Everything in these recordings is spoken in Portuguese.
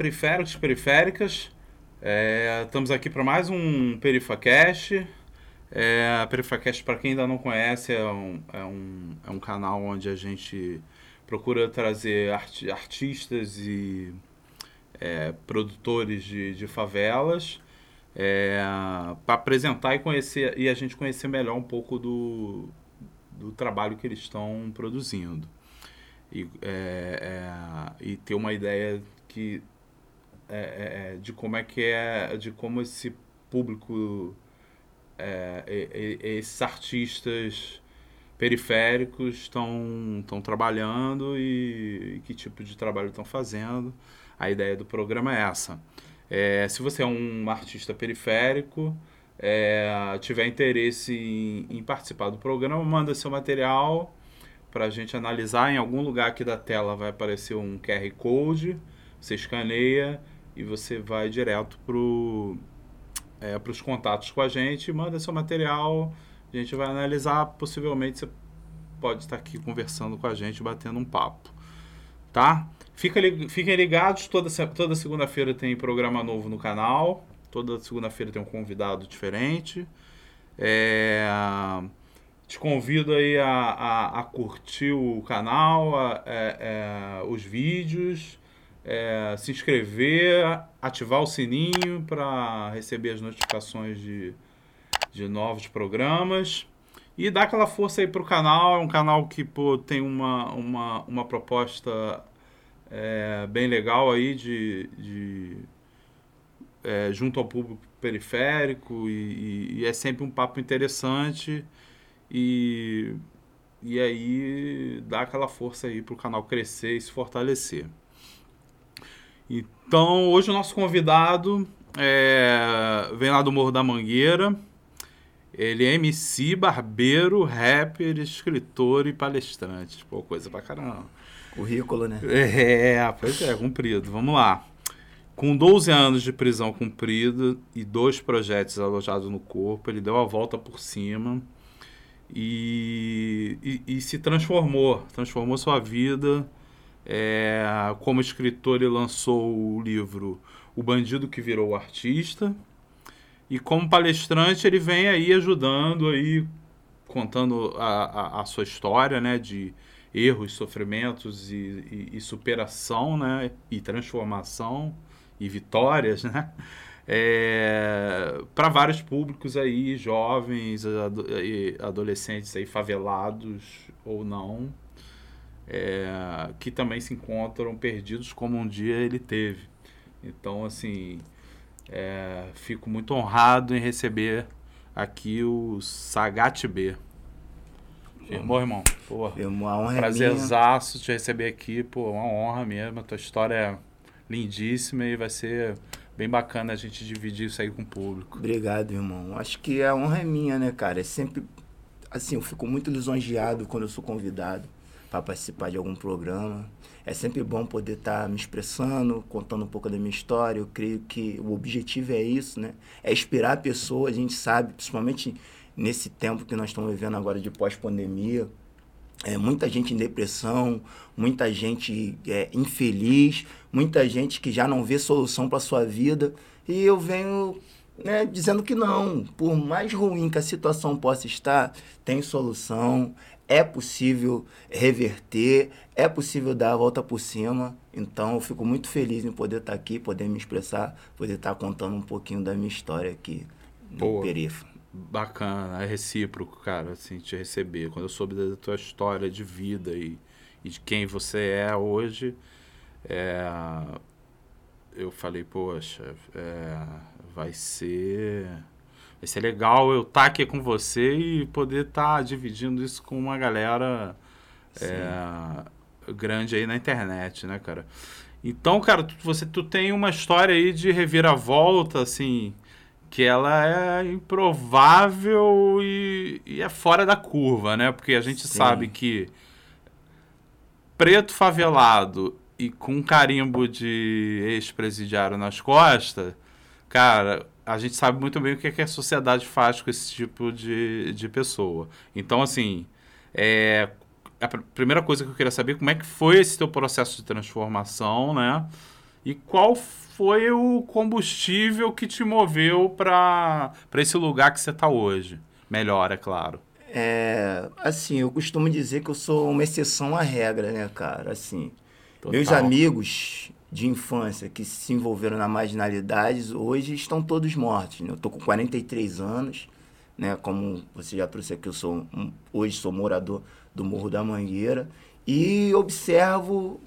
Periféricos, periféricas. É, estamos aqui para mais um PerifaCast. É, a PerifaCast, para quem ainda não conhece, é um, é, um, é um canal onde a gente procura trazer art, artistas e é, produtores de, de favelas é, para apresentar e conhecer e a gente conhecer melhor um pouco do, do trabalho que eles estão produzindo e, é, é, e ter uma ideia que é, é, é, de como é que é de como esse público esses artistas periféricos estão estão trabalhando e, e, que tipo de trabalho estão fazendo a ideia do programa é essa é, se você é um artista periférico, é, tiver interesse em, em, participar do programa, manda seu material para a gente analisar. Em algum lugar aqui da tela vai aparecer um QR Code, você escaneia e você vai direto para é, os contatos com a gente, manda seu material, a gente vai analisar. Possivelmente você pode estar aqui conversando com a gente, batendo um papo. Tá? Fica, fiquem ligados, toda, toda segunda-feira tem programa novo no canal. Toda segunda-feira tem um convidado diferente. É, te convido aí a, a, a curtir o canal, a, é, é, os vídeos, é, se inscrever, ativar o sininho para receber as notificações de, de novos programas. E dar aquela força aí pro canal. É um canal que pô, tem uma, uma, uma proposta é, bem legal aí de, de é, junto ao público periférico e, e, e, é sempre um papo interessante e, e aí dá aquela força aí para o canal crescer e se fortalecer. Então hoje o nosso convidado é, vem lá do Morro da Mangueira. Ele é MC, barbeiro, rapper, escritor e palestrante. Pô, coisa pra caramba. Currículo, né? É, pois é, cumprido. Vamos lá. Com 12 anos de prisão cumprida e dois projetos alojados no corpo, ele deu a volta por cima e, e, e se transformou. Transformou sua vida. É, como escritor, ele lançou o livro O Bandido que Virou Artista. E como palestrante, ele vem aí ajudando, aí, contando a, a, a sua história, né? De, erros, sofrimentos e, e, e superação, né? E transformação e vitórias, né? É, para vários públicos aí, jovens, adolescentes aí favelados ou não, é, que também se encontram perdidos como um dia ele teve. Então, assim, é, fico muito honrado em receber aqui o Sagat B. Irmão, irmão. Pô, irmão, a honra é prazerzaço é te receber aqui, pô, uma honra mesmo. A tua história é lindíssima e vai ser bem bacana a gente dividir isso aí com o público. Obrigado, irmão. Acho que a honra é minha, né, cara? É sempre assim, eu fico muito lisonjeado quando eu sou convidado para participar de algum programa. É sempre bom poder estar tá me expressando, contando um pouco da minha história. Eu creio que o objetivo é isso, né? É inspirar a pessoa. A gente sabe, principalmente nesse tempo que nós estamos vivendo agora de pós-pandemia, é, muita gente em depressão, muita gente é, infeliz, muita gente que já não vê solução para sua vida. E eu venho né, dizendo que não, por mais ruim que a situação possa estar, tem solução, é possível reverter, é possível dar a volta por cima. Então eu fico muito feliz em poder estar aqui, poder me expressar, poder estar contando um pouquinho da minha história aqui no. Perifa bacana, é recíproco, cara, assim, te receber. Quando eu soube da tua história de vida e, e de quem você é hoje, é, eu falei, poxa, é, vai ser vai ser legal eu estar tá aqui com você e poder estar tá dividindo isso com uma galera é, grande aí na internet, né, cara? Então, cara, tu, você tu tem uma história aí de reviravolta, assim, que ela é improvável e, e, é fora da curva, né? Porque a gente Sim. sabe que preto favelado e com carimbo de ex-presidiário nas costas, cara, a gente sabe muito bem o que, é que a sociedade faz com esse tipo de, de pessoa. Então, assim, é, a primeira coisa que eu queria saber é como é que foi esse teu processo de transformação, né? E qual foi o combustível que te moveu para esse lugar que você está hoje? Melhor, é claro. É, assim, eu costumo dizer que eu sou uma exceção à regra, né, cara? Assim, Total. meus amigos de infância que se envolveram na marginalidade hoje estão todos mortos. Né? Eu tô com 43 anos, né? Como você já trouxe aqui, eu sou hoje sou morador do Morro da Mangueira e observo,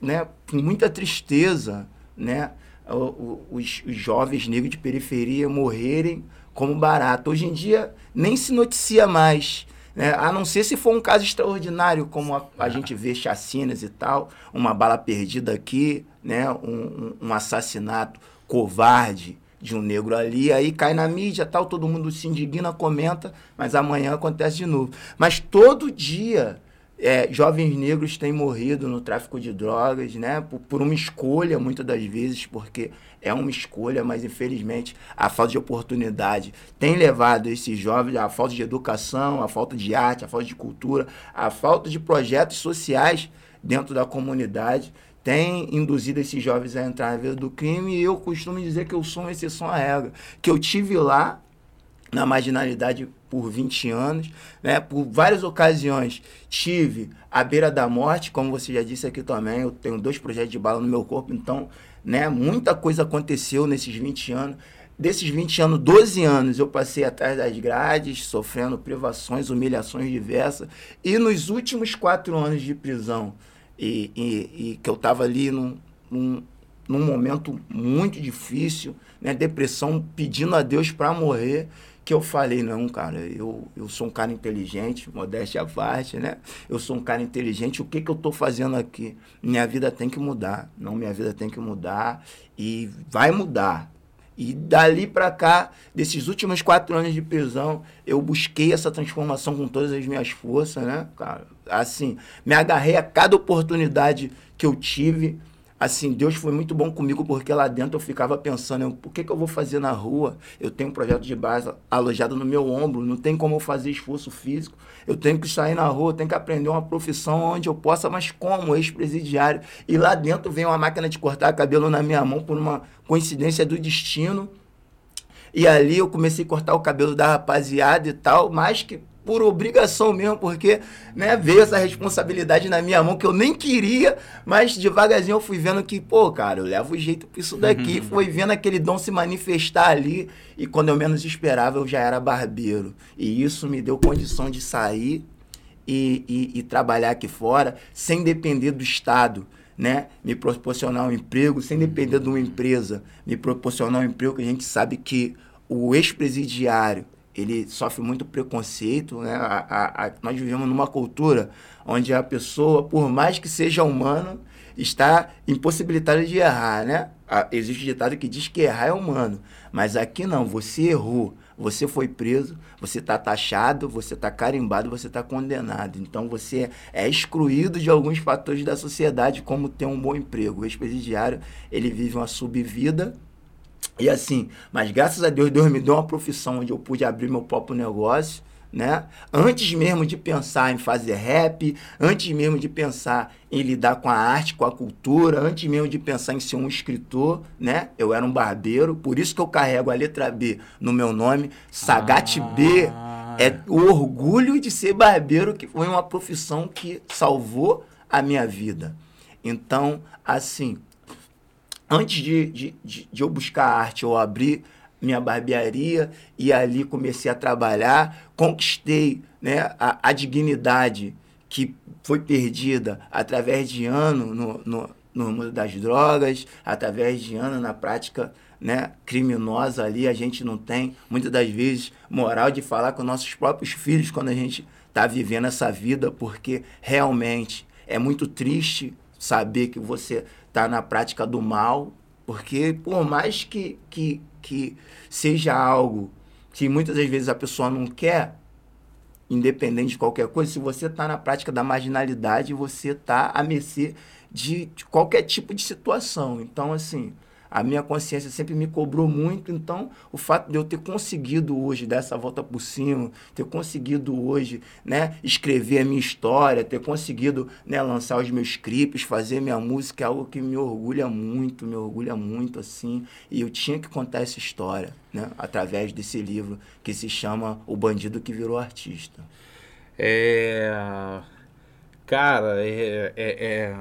né, com muita tristeza, né, os, os jovens negros de periferia morrerem como barato. Hoje em dia nem se noticia mais. Né? A não ser se for um caso extraordinário, como a, a gente vê chacinas e tal, uma bala perdida aqui, né? um, um, um assassinato covarde de um negro ali, aí cai na mídia, tal, todo mundo se indigna, comenta, mas amanhã acontece de novo. Mas todo dia é, jovens negros têm morrido no tráfico de drogas, né? Por, por, uma escolha, muitas das vezes, porque é uma escolha, mas infelizmente a falta de oportunidade tem levado esses jovens à falta de educação, à falta de arte, à falta de cultura, à falta de projetos sociais dentro da comunidade. Tem induzido esses jovens a entrar na vida do crime e eu costumo dizer que eu sou uma exceção à regra. Que eu tive lá na marginalidade por 20 anos, né? Por várias ocasiões tive à beira da morte, como você já disse aqui também, eu tenho dois projetos de bala no meu corpo, então, né, muita coisa aconteceu nesses 20 anos. Desses 20 anos, 12 anos eu passei atrás das grades, sofrendo privações, humilhações diversas. E nos últimos quatro anos de prisão, e, e, e que eu estava ali num, num, num momento muito difícil, né, depressão, pedindo a Deus para morrer, que eu falei, não, cara, eu, eu sou um cara inteligente, modéstia à parte, né? Eu sou um cara inteligente, o que, que eu tô fazendo aqui? Minha vida tem que mudar, não, minha vida tem que mudar e vai mudar. E dali para cá, desses últimos quatro anos de prisão, eu busquei essa transformação com todas as minhas forças, né, cara? Assim, me agarrei a cada oportunidade que eu tive assim, Deus foi muito bom comigo porque lá dentro eu ficava pensando, o que, que eu vou fazer na rua? Eu tenho um projeto de base alojado no meu ombro, não tem como eu fazer esforço físico. Eu tenho que sair na rua, tenho que aprender uma profissão onde eu possa, mas como ex-presidiário. E lá dentro vem uma máquina de cortar cabelo na minha mão por uma coincidência do destino. E ali eu comecei a cortar o cabelo da rapaziada e tal, mas que por obrigação mesmo, porque né, veio essa responsabilidade na minha mão que eu nem queria, mas devagarzinho eu fui vendo que, pô, cara, eu levo jeito pra isso daqui. Uhum. Fui vendo aquele dom se manifestar ali, e quando eu menos esperava, eu já era barbeiro. E isso me deu condição de sair e, e, e trabalhar aqui fora, sem depender do Estado. Né? Me proporcionar um emprego, sem depender de uma empresa, me proporcionar um emprego que a gente sabe que o ex-presidiário, ele sofre muito preconceito, né? A, a, a, nós vivemos numa cultura onde a pessoa, por mais que seja humano, está impossibilitada de errar, né? existe um ditado que diz que errar é humano, mas aqui não, você errou, você foi preso, você está taxado, você está carimbado, você está condenado. Então você é excluído de alguns fatores da sociedade, como ter um bom emprego. O ex-presidiário, ele vive uma subvida e assim, mas graças a Deus, Deus me deu uma profissão onde eu pude abrir meu próprio negócio, né? Antes mesmo de pensar em fazer rap, antes mesmo de pensar em lidar com a arte, com a cultura, antes mesmo de pensar em ser um escritor, né? Eu era um barbeiro, por isso que eu carrego a letra B no meu nome. Sagat ah. B é o orgulho de ser barbeiro, que foi uma profissão que salvou a minha vida. Então, assim, antes de, de, de, de eu buscar arte, eu abri minha barbearia e ali comecei a trabalhar, conquistei né, a, a dignidade que foi perdida através de ano no, no, no mundo das drogas, através de ano na prática né, criminosa ali, a gente não tem, muitas das vezes, moral de falar com nossos próprios filhos quando a gente está vivendo essa vida, porque realmente é muito triste saber que você está na prática do mal, porque por mais que, que, que seja algo que muitas das vezes a pessoa não quer, independente de qualquer coisa, se você está na prática da marginalidade, você está a mercê de, de, qualquer tipo de situação. Então, assim, a minha consciência sempre me cobrou muito. Então, o fato de eu ter conseguido hoje dar essa volta por cima, ter conseguido hoje né, escrever a minha história, ter conseguido né, lançar os meus clipes, fazer minha música é algo que me orgulha muito, me orgulha muito, assim. E eu tinha que contar essa história, né, através desse livro que se chama O Bandido que Virou Artista. É. Cara, é, é, é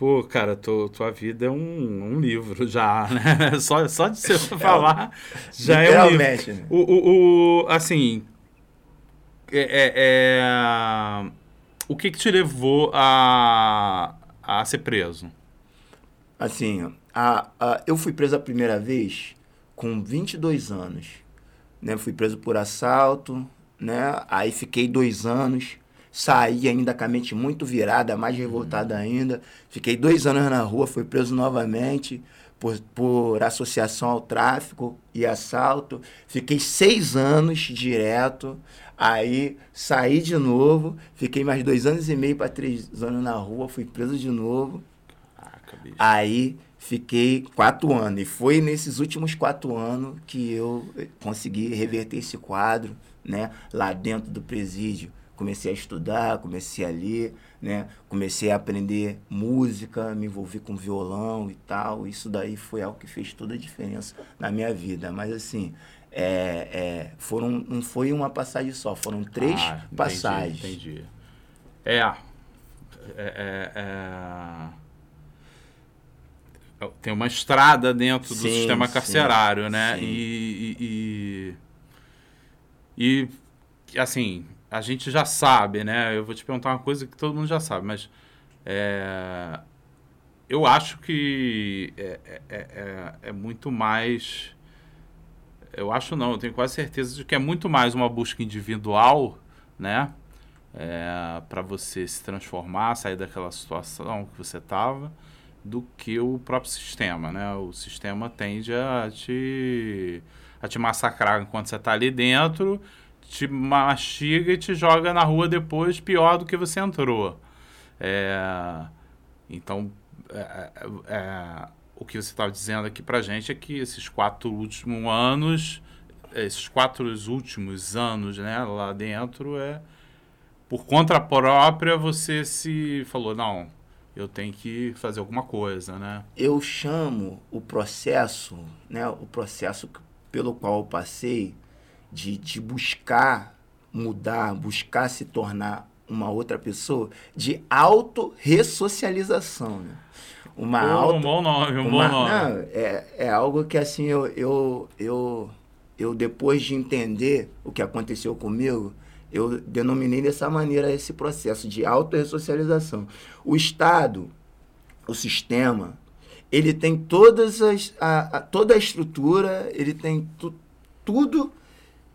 Pô, cara, tu, tua vida é um, um livro já, né? Só, só de você é falar já é um livro. Né? O, o, o, assim, é, é, é, o que que te levou a, a ser preso? Assim, a, a, eu fui preso a primeira vez com 22 anos. Né? Fui preso por assalto, né? Aí fiquei dois anos Saí ainda com a mente muito virada, mais revoltada ainda. Fiquei dois anos na rua, fui preso novamente por, por associação ao tráfico e assalto. Fiquei seis anos direto. Aí saí de novo, fiquei mais dois anos e meio para três anos na rua, fui preso de novo. Caraca, bicho. Aí fiquei quatro anos. E foi nesses últimos quatro anos que eu consegui reverter esse quadro, né? Lá dentro do presídio comecei a estudar, comecei a ler, né? Comecei a aprender música, me envolvi com violão e tal. Isso daí foi algo que fez toda a diferença na minha vida. Mas assim, é, é, foram, não foi uma passagem só, foram três ah, entendi, passagens. Entendi. É, é, é, é, tem uma estrada dentro do sim, sistema carcerário, sim, né? Sim. E, e, e, e, assim, a gente já sabe, né? Eu vou te perguntar uma coisa que todo mundo já sabe, mas é, eu acho que é, é, é, é, é muito mais. Eu acho não, eu tenho quase certeza de que é muito mais uma busca individual, né? É, para você se transformar, sair daquela situação que você estava, do que o próprio sistema, né? O sistema tende a te, a te massacrar enquanto você está ali dentro te mastiga e te joga na rua depois pior do que você entrou. É, então, é, é, é o que você estava dizendo aqui para gente é que esses quatro últimos anos, esses quatro últimos anos, né, lá dentro, é por conta própria você se falou, não, eu tenho que fazer alguma coisa, né? Eu chamo o processo, né, o processo pelo qual eu passei, de, de buscar mudar, buscar se tornar uma outra pessoa, de auto-ressocialização. Né? Uma oh, auto, um bom nome, um uma, bom nome. Não, é, é algo que assim, eu, eu, eu, eu depois de entender o que aconteceu comigo, eu denominei dessa maneira esse processo de auto-ressocialização. O Estado, o sistema, ele tem todas as, a, a toda a estrutura, ele tem tu, tudo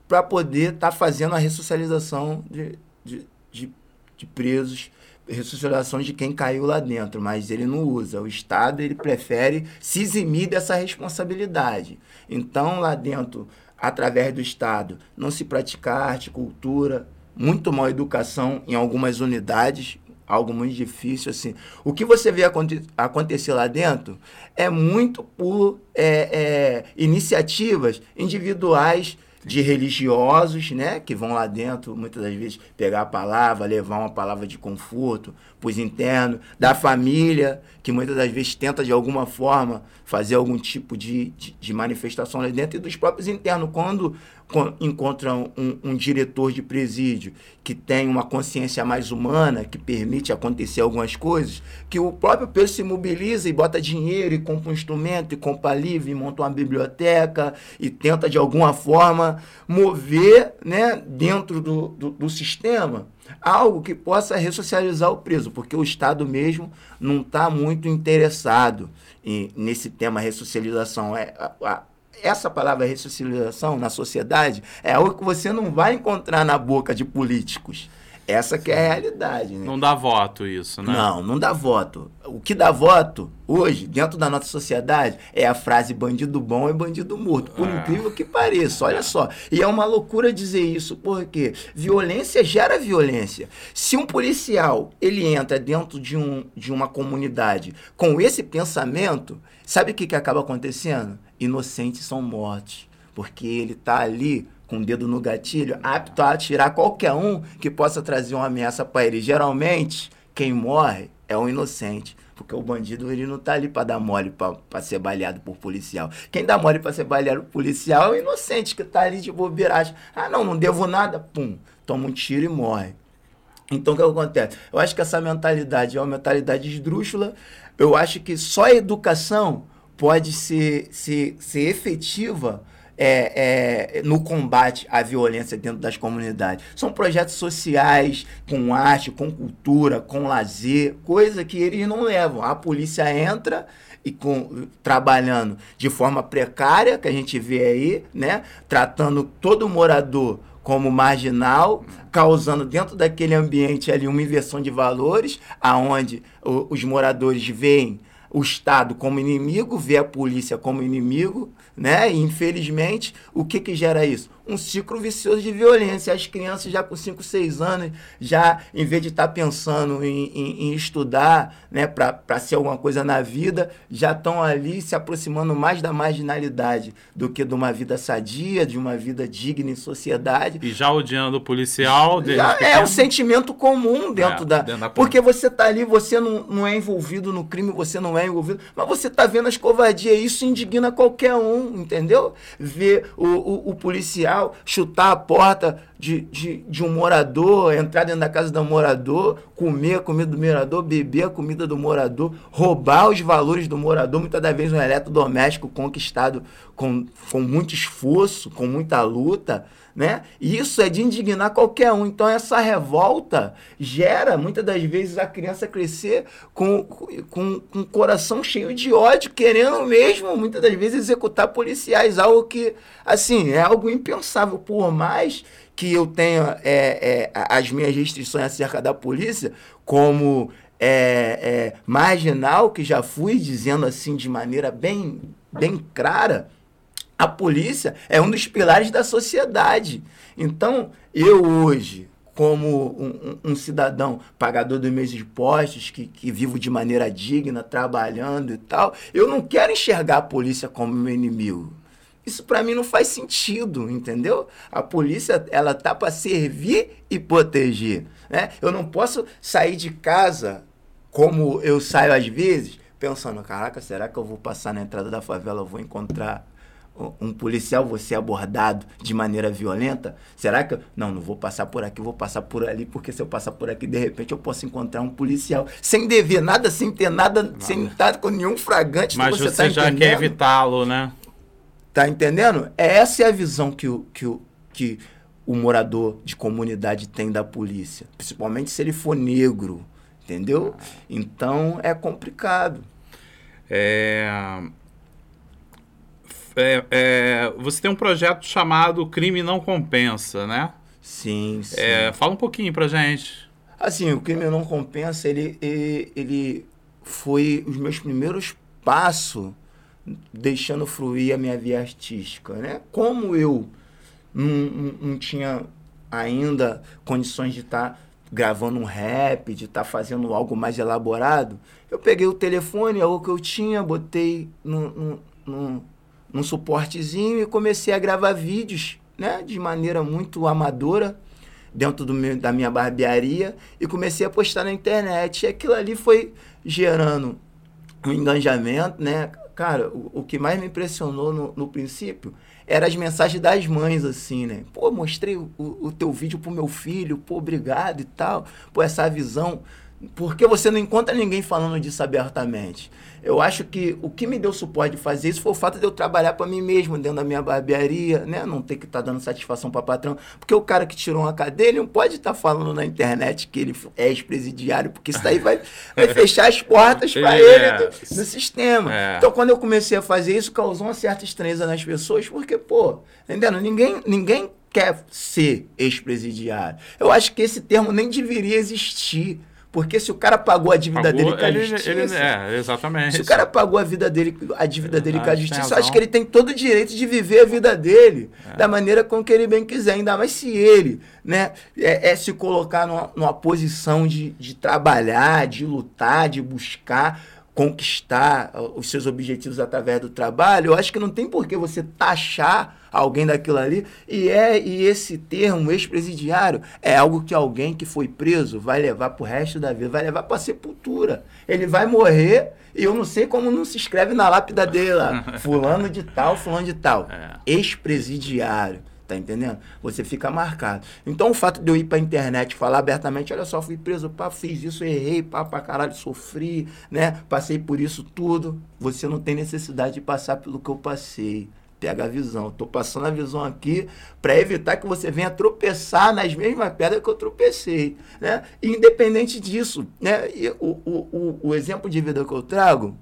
para poder estar tá fazendo a ressocialização de, de, de, de, presos, ressocialização de quem caiu lá dentro, mas ele não usa. O Estado ele prefere se eximir dessa responsabilidade. Então, lá dentro, através do Estado, não se pratica arte, cultura, muito mal educação em algumas unidades, algo muito difícil assim. O que você vê aconte acontecer lá dentro é muito por é, é, iniciativas individuais de religiosos, né, que vão lá dentro, muitas das vezes, pegar a palavra, levar uma palavra de conforto para os internos, da família, que muitas das vezes tenta de alguma forma fazer algum tipo de, de, de manifestação lá dentro, e dos próprios internos, quando encontram um, um, diretor de presídio que tem uma consciência mais humana, que permite acontecer algumas coisas, que o próprio preso se mobiliza e bota dinheiro e compra um instrumento e compra livro e monta uma biblioteca e tenta de alguma forma mover né, dentro do, do, do sistema algo que possa ressocializar o preso, porque o Estado mesmo não está muito interessado em, nesse tema ressocialização. É, a, a, essa palavra ressocialização na sociedade é algo que você não vai encontrar na boca de políticos. Essa que é a realidade, né? Não dá voto isso, né? Não, não dá voto. O que dá voto hoje, dentro da nossa sociedade, é a frase bandido bom é bandido morto. Por É. incrível que pareça, olha só. E é uma loucura dizer isso, porque violência gera violência. Se um policial, ele entra dentro de, um, de uma comunidade com esse pensamento, sabe o que, que acaba acontecendo? Inocentes são mortos. Porque ele tá ali com o dedo no gatilho, apto a atirar qualquer um que possa trazer uma ameaça para ele. Geralmente, quem morre é um inocente. Porque o bandido ele não tá ali para dar mole para ser baleado por policial. Quem dá mole para ser baleado por policial é o inocente que tá ali de bobeiragem. Ah, não, não devo nada. Pum, toma um tiro e morre. Então o que acontece? Eu acho que essa mentalidade é uma mentalidade esdrúxula. Eu acho que só a educação pode ser, ser, ser efetiva é, é, no combate à violência dentro das comunidades. São projetos sociais, com arte, com cultura, com lazer, coisa que eles não levam. A polícia entra e com, trabalhando de forma precária, que a gente vê aí, né? Tratando todo morador como marginal, causando dentro daquele ambiente ali uma inversão de valores, aonde os moradores veem o Estado como inimigo, vê a polícia como inimigo, né? E, infelizmente, o que que gera isso? Um ciclo vicioso de violência. As crianças já com 5, 6 anos, já em vez de estar pensando em, em- em estudar, né, para ser alguma coisa na vida, já estão ali se aproximando mais da marginalidade do que de uma vida sadia, de uma vida digna em sociedade. E já odiando o policial. Já é um sentimento comum dentro, É, da... dentro da Porque você tá ali, você não, não é envolvido no crime, você não é envolvido, mas você tá vendo as covardias, isso indigna qualquer um, entendeu? Ver o, o, o policial chutar a porta de, de, de um morador, entrar dentro da casa do morador, comer a comida do morador, beber a comida do morador, roubar os valores do morador, muitas das vezes um eletrodoméstico conquistado com, com muito esforço, com muita luta, né? E isso é de indignar qualquer um. Então essa revolta gera muitas das vezes a criança crescer com, com, com o coração cheio de ódio, querendo mesmo muitas das vezes executar policiais, algo que assim é algo impensável. Por mais que eu tenha é, é, as minhas restrições acerca da polícia, como é, é, marginal que já fui, dizendo assim de maneira bem, bem clara, a polícia é um dos pilares da sociedade. Então, eu hoje, como um, um- cidadão pagador dos meus impostos, que, que vivo de maneira digna, trabalhando e tal, eu não quero enxergar a polícia como meu inimigo. Isso para mim não faz sentido, entendeu? A polícia ela tá para servir e proteger, né? Eu não posso sair de casa como eu saio às vezes, pensando, caraca, será que eu vou passar na entrada da favela, eu vou encontrar um- policial, vou ser abordado de maneira violenta? Será que eu... Não, não vou passar por aqui, vou passar por ali, porque se eu passar por aqui, de repente eu posso encontrar um policial sem dever nada, sem ter nada, sem estar com nenhum fragante. Mas você, você, tá já quer entendendo? evitá-lo, né? Tá entendendo? É Essa é a visão que o, que o, que o morador de comunidade tem da polícia. Principalmente se ele for negro. Entendeu? Então é complicado. É... É, é, você tem um projeto chamado Crime Não Compensa, né? Sim, sim. É, fala um pouquinho pra gente. Assim, o crime não compensa, ele, ele, ele foi os meus primeiros passos deixando fluir a minha via artística, né? Como eu não, não, não tinha ainda condições de estar gravando um rap, de estar fazendo algo mais elaborado, eu peguei o telefone, algo que eu tinha, botei no, no, no, num suportezinho e comecei a gravar vídeos, né? De maneira muito amadora, dentro meu, da minha barbearia e comecei a postar na internet. E aquilo ali foi gerando um engajamento, né? Cara, o, o que mais me impressionou no, no princípio eram as mensagens das mães, assim, né? Pô, mostrei o, o, o teu vídeo pro meu filho, pô, obrigado e tal. Pô, essa visão. Porque você não encontra ninguém falando disso abertamente. Eu acho que o que me deu suporte de fazer isso foi o fato de eu trabalhar para mim mesmo dentro da minha barbearia, né? Não ter que estar dando satisfação para patrão. Porque o cara que tirou uma cadeia, ele não pode estar falando na internet que ele é ex-presidiário, porque isso daí vai, vai fechar as portas para É. ele do- no sistema. É. Então, quando eu comecei a fazer isso, causou uma certa estranheza nas pessoas, porque, pô, entendendo? Ninguém, ninguém quer ser ex-presidiário. Eu acho que esse termo nem deveria existir. Porque se o cara pagou a dívida pagou, dele com a ele, justiça. Ele, é, exatamente. Se o cara pagou a vida dele, a dívida dele com a justiça, eu acho que ele tem todo o direito de viver a vida dele é. da maneira com que ele bem quiser. Ainda mais se ele né, é, é se colocar numa, numa posição de, de trabalhar, de lutar, de buscar conquistar os seus objetivos através do trabalho, eu acho que não tem por que você taxar alguém daquilo ali. E é e esse termo ex-presidiário é algo que alguém que foi preso vai levar para o resto da vida, vai levar para a sepultura. Ele vai morrer e eu não sei como não se escreve na lápida dele lá, fulano de tal, fulano de tal, é. ex-presidiário. Tá entendendo? Você fica marcado. Então o fato de eu ir pra internet falar abertamente, olha só, fui preso, pá, fiz isso, errei, pá, pra caralho, sofri, né? Passei por isso tudo. Você não tem necessidade de passar pelo que eu passei. Pega a visão. Tô passando a visão aqui para evitar que você venha tropeçar nas mesmas pedras que eu tropecei, né? E independente disso, né? O, o, o, o exemplo de vida que eu trago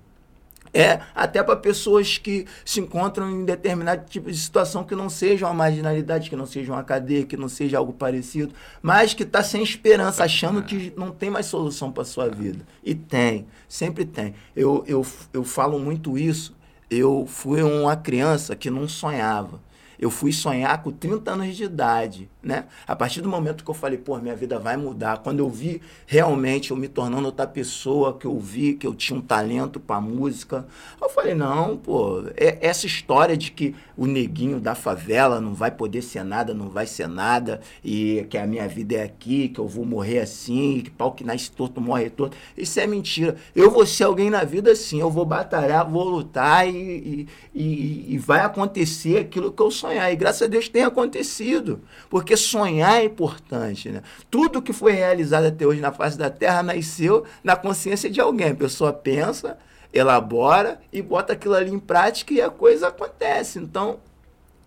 é até para pessoas que se encontram em determinado tipo de situação que não seja uma marginalidade, que não seja uma cadeia, que não seja algo parecido, mas que está sem esperança, achando que não tem mais solução para sua vida. E tem, sempre tem. Eu, eu, eu falo muito isso. Eu fui uma criança que não sonhava eu fui sonhar com 30 anos de idade, né? A partir do momento que eu falei, pô, minha vida vai mudar, quando eu vi realmente eu me tornando outra pessoa, que eu vi que eu tinha um talento para música, eu falei, não, pô, é essa história de que o neguinho da favela não vai poder ser nada, não vai ser nada, e que a minha vida é aqui, que eu vou morrer assim, que pau que nasce torto morre torto, isso é mentira. Eu vou ser alguém na vida assim, eu vou batalhar, vou lutar e, e, e, e vai acontecer aquilo que eu sonhar. E graças a Deus tem acontecido. Porque sonhar é importante. Né? Tudo que foi realizado até hoje na face da Terra nasceu na consciência de alguém. A pessoa pensa, elabora e bota aquilo ali em prática e a coisa acontece. Então,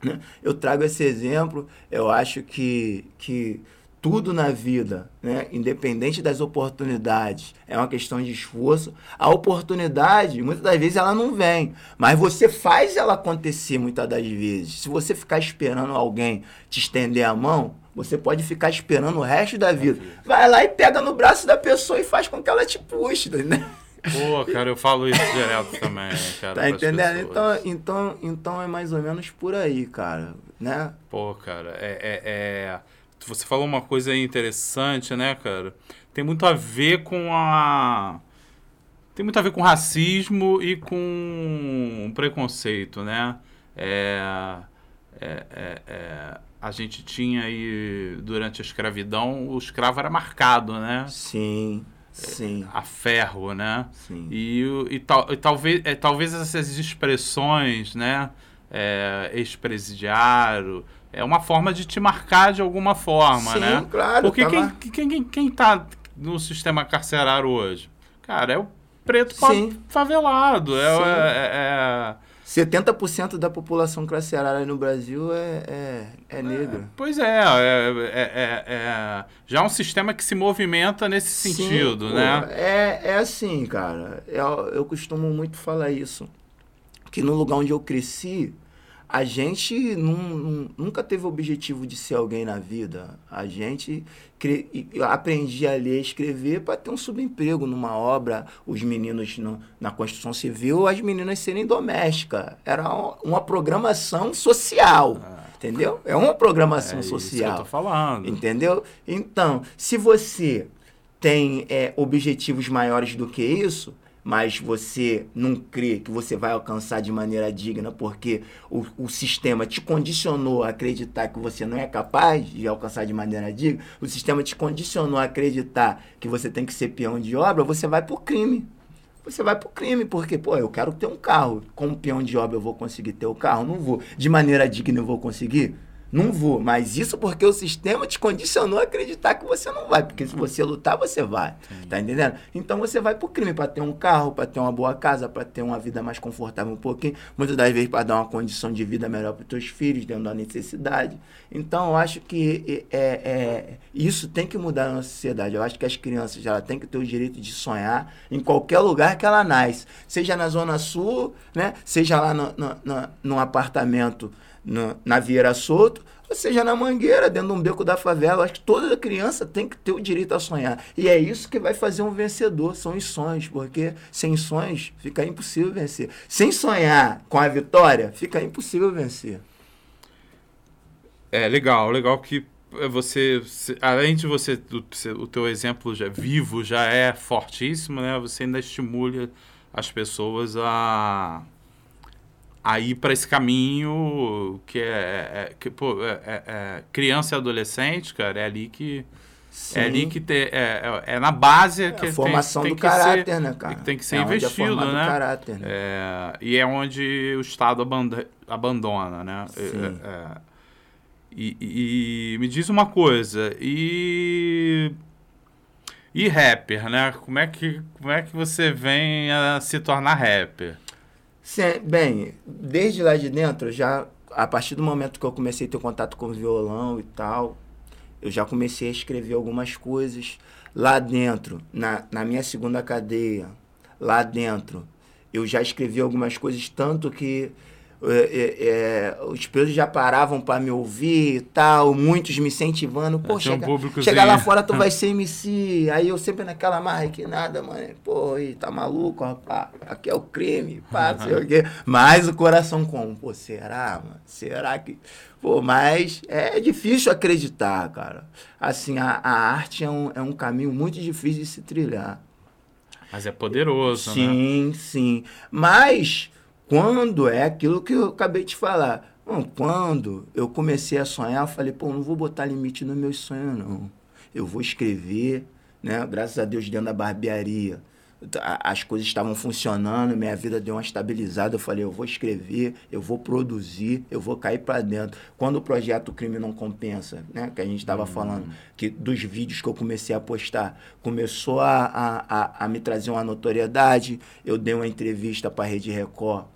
né, eu trago esse exemplo. Eu acho que, que tudo na vida, né? independente das oportunidades, é uma questão de esforço. A oportunidade, muitas das vezes, ela não vem, mas você faz ela acontecer muitas das vezes. Se você ficar esperando alguém te estender a mão, você pode ficar esperando o resto da vida. Vai lá e pega no braço da pessoa e faz com que ela te puxe, né? Pô, cara, eu falo isso direto também, cara. Tá entendendo? Então, então, então é mais ou menos por aí, cara, né? Pô, cara, é... é, é você falou uma coisa interessante, né, cara? Tem muito a ver com a. Tem muito a ver com racismo e com preconceito, né? É, é, é, é, a gente tinha aí, durante a escravidão, o escravo era marcado, né? Sim, sim. A ferro, né? Sim. E, e, tal, e talvez, é, talvez essas expressões, né? É, ex-presidiário, é uma forma de te marcar de alguma forma, Sim, né? claro. Porque tá quem, quem, quem, quem tá no sistema carcerário hoje? Cara, é o preto Sim. favelado. É, é, é, 70% é. da população carcerária no Brasil é, é, é negra. É, pois é, é, é, já é um sistema que se movimenta nesse sentido, Sim, né? É, é assim, cara. Eu, eu costumo muito falar isso. Que no lugar onde eu cresci, a gente nunca teve o objetivo de ser alguém na vida. A gente cre, aprendia a ler e escrever para ter um subemprego numa obra. Os meninos no, na construção civil, as meninas serem domésticas. Era uma programação social. Ah. Entendeu? É uma programação é social. Isso que eu tô falando. Entendeu? Então, se você tem é, objetivos maiores do que isso, mas você não crê que você vai alcançar de maneira digna porque o, o sistema te condicionou a acreditar que você não é capaz de alcançar de maneira digna, o sistema te condicionou a acreditar que você tem que ser peão de obra, você vai pro crime. Você vai pro crime, porque, pô, eu quero ter um carro. Como peão de obra eu vou conseguir ter o carro? Não vou. De maneira digna eu vou conseguir? Não vou. Mas isso porque o sistema te condicionou a acreditar que você não vai. Porque se você lutar, você vai. Sim. Tá entendendo? Então você vai pro crime para ter um carro, para ter uma boa casa, para ter uma vida mais confortável um pouquinho. Muitas das vezes para dar uma condição de vida melhor para teus filhos, dentro da necessidade. Então eu acho que é, é, isso tem que mudar na sociedade. Eu acho que as crianças já têm que ter o direito de sonhar em qualquer lugar que ela nasce. Seja na Zona Sul, né? seja lá no, no, no, no apartamento na, na Vieira Solto, ou seja na Mangueira, dentro de um beco da favela. Acho que toda criança tem que ter o direito a sonhar. E é isso que vai fazer um vencedor, são os sonhos, porque sem sonhos fica impossível vencer. Sem sonhar com a vitória, fica impossível vencer. É legal, legal que você, além de você, o teu exemplo já vivo já é fortíssimo, né? Você ainda estimula as pessoas a a ir para esse caminho que é, é que, pô, é, é, é, criança e adolescente, cara, é ali que Sim. é ali que te, é, é, é na base é que a formação tem, tem do caráter, ser, né, cara? Tem que ser investido, né? Caráter, né? e é onde o Estado abandona, né? Sim. E, e, e, me diz uma coisa, e e rapper, né? Como é que como é que você vem a se tornar rapper? Bem, desde lá de dentro, já a partir do momento que eu comecei a ter contato com violão e tal, eu já comecei a escrever algumas coisas lá dentro, na, na minha segunda cadeia, lá dentro. Eu já escrevi algumas coisas tanto que é, é, é, os presos já paravam para me ouvir e tal, muitos me incentivando. Pô, chega, um chega lá fora, tu vai ser MC. Aí eu sempre naquela marra que nada, mano. Pô, aí, tá maluco, rapaz? Aqui é o crime, pá, sei o quê. Mas o coração como? Pô, será, mano? Será que. Pô, mas é difícil acreditar, cara. Assim, a, a arte é um, é um caminho muito difícil de se trilhar. Mas é poderoso, sim, né? Sim, sim. Mas quando é aquilo que eu acabei de falar. Bom, quando eu comecei a sonhar, eu falei, pô, não vou botar limite nos meus sonhos, não. Eu vou escrever, né? Graças a Deus, dentro da barbearia, as coisas estavam funcionando, minha vida deu uma estabilizada. Eu falei, eu vou escrever, eu vou produzir, eu vou cair para dentro. Quando o projeto Crime Não Compensa, né? Que a gente estava uhum. falando, que dos vídeos que eu comecei a postar, começou a, a, a, a me trazer uma notoriedade. Eu dei uma entrevista para a Rede Record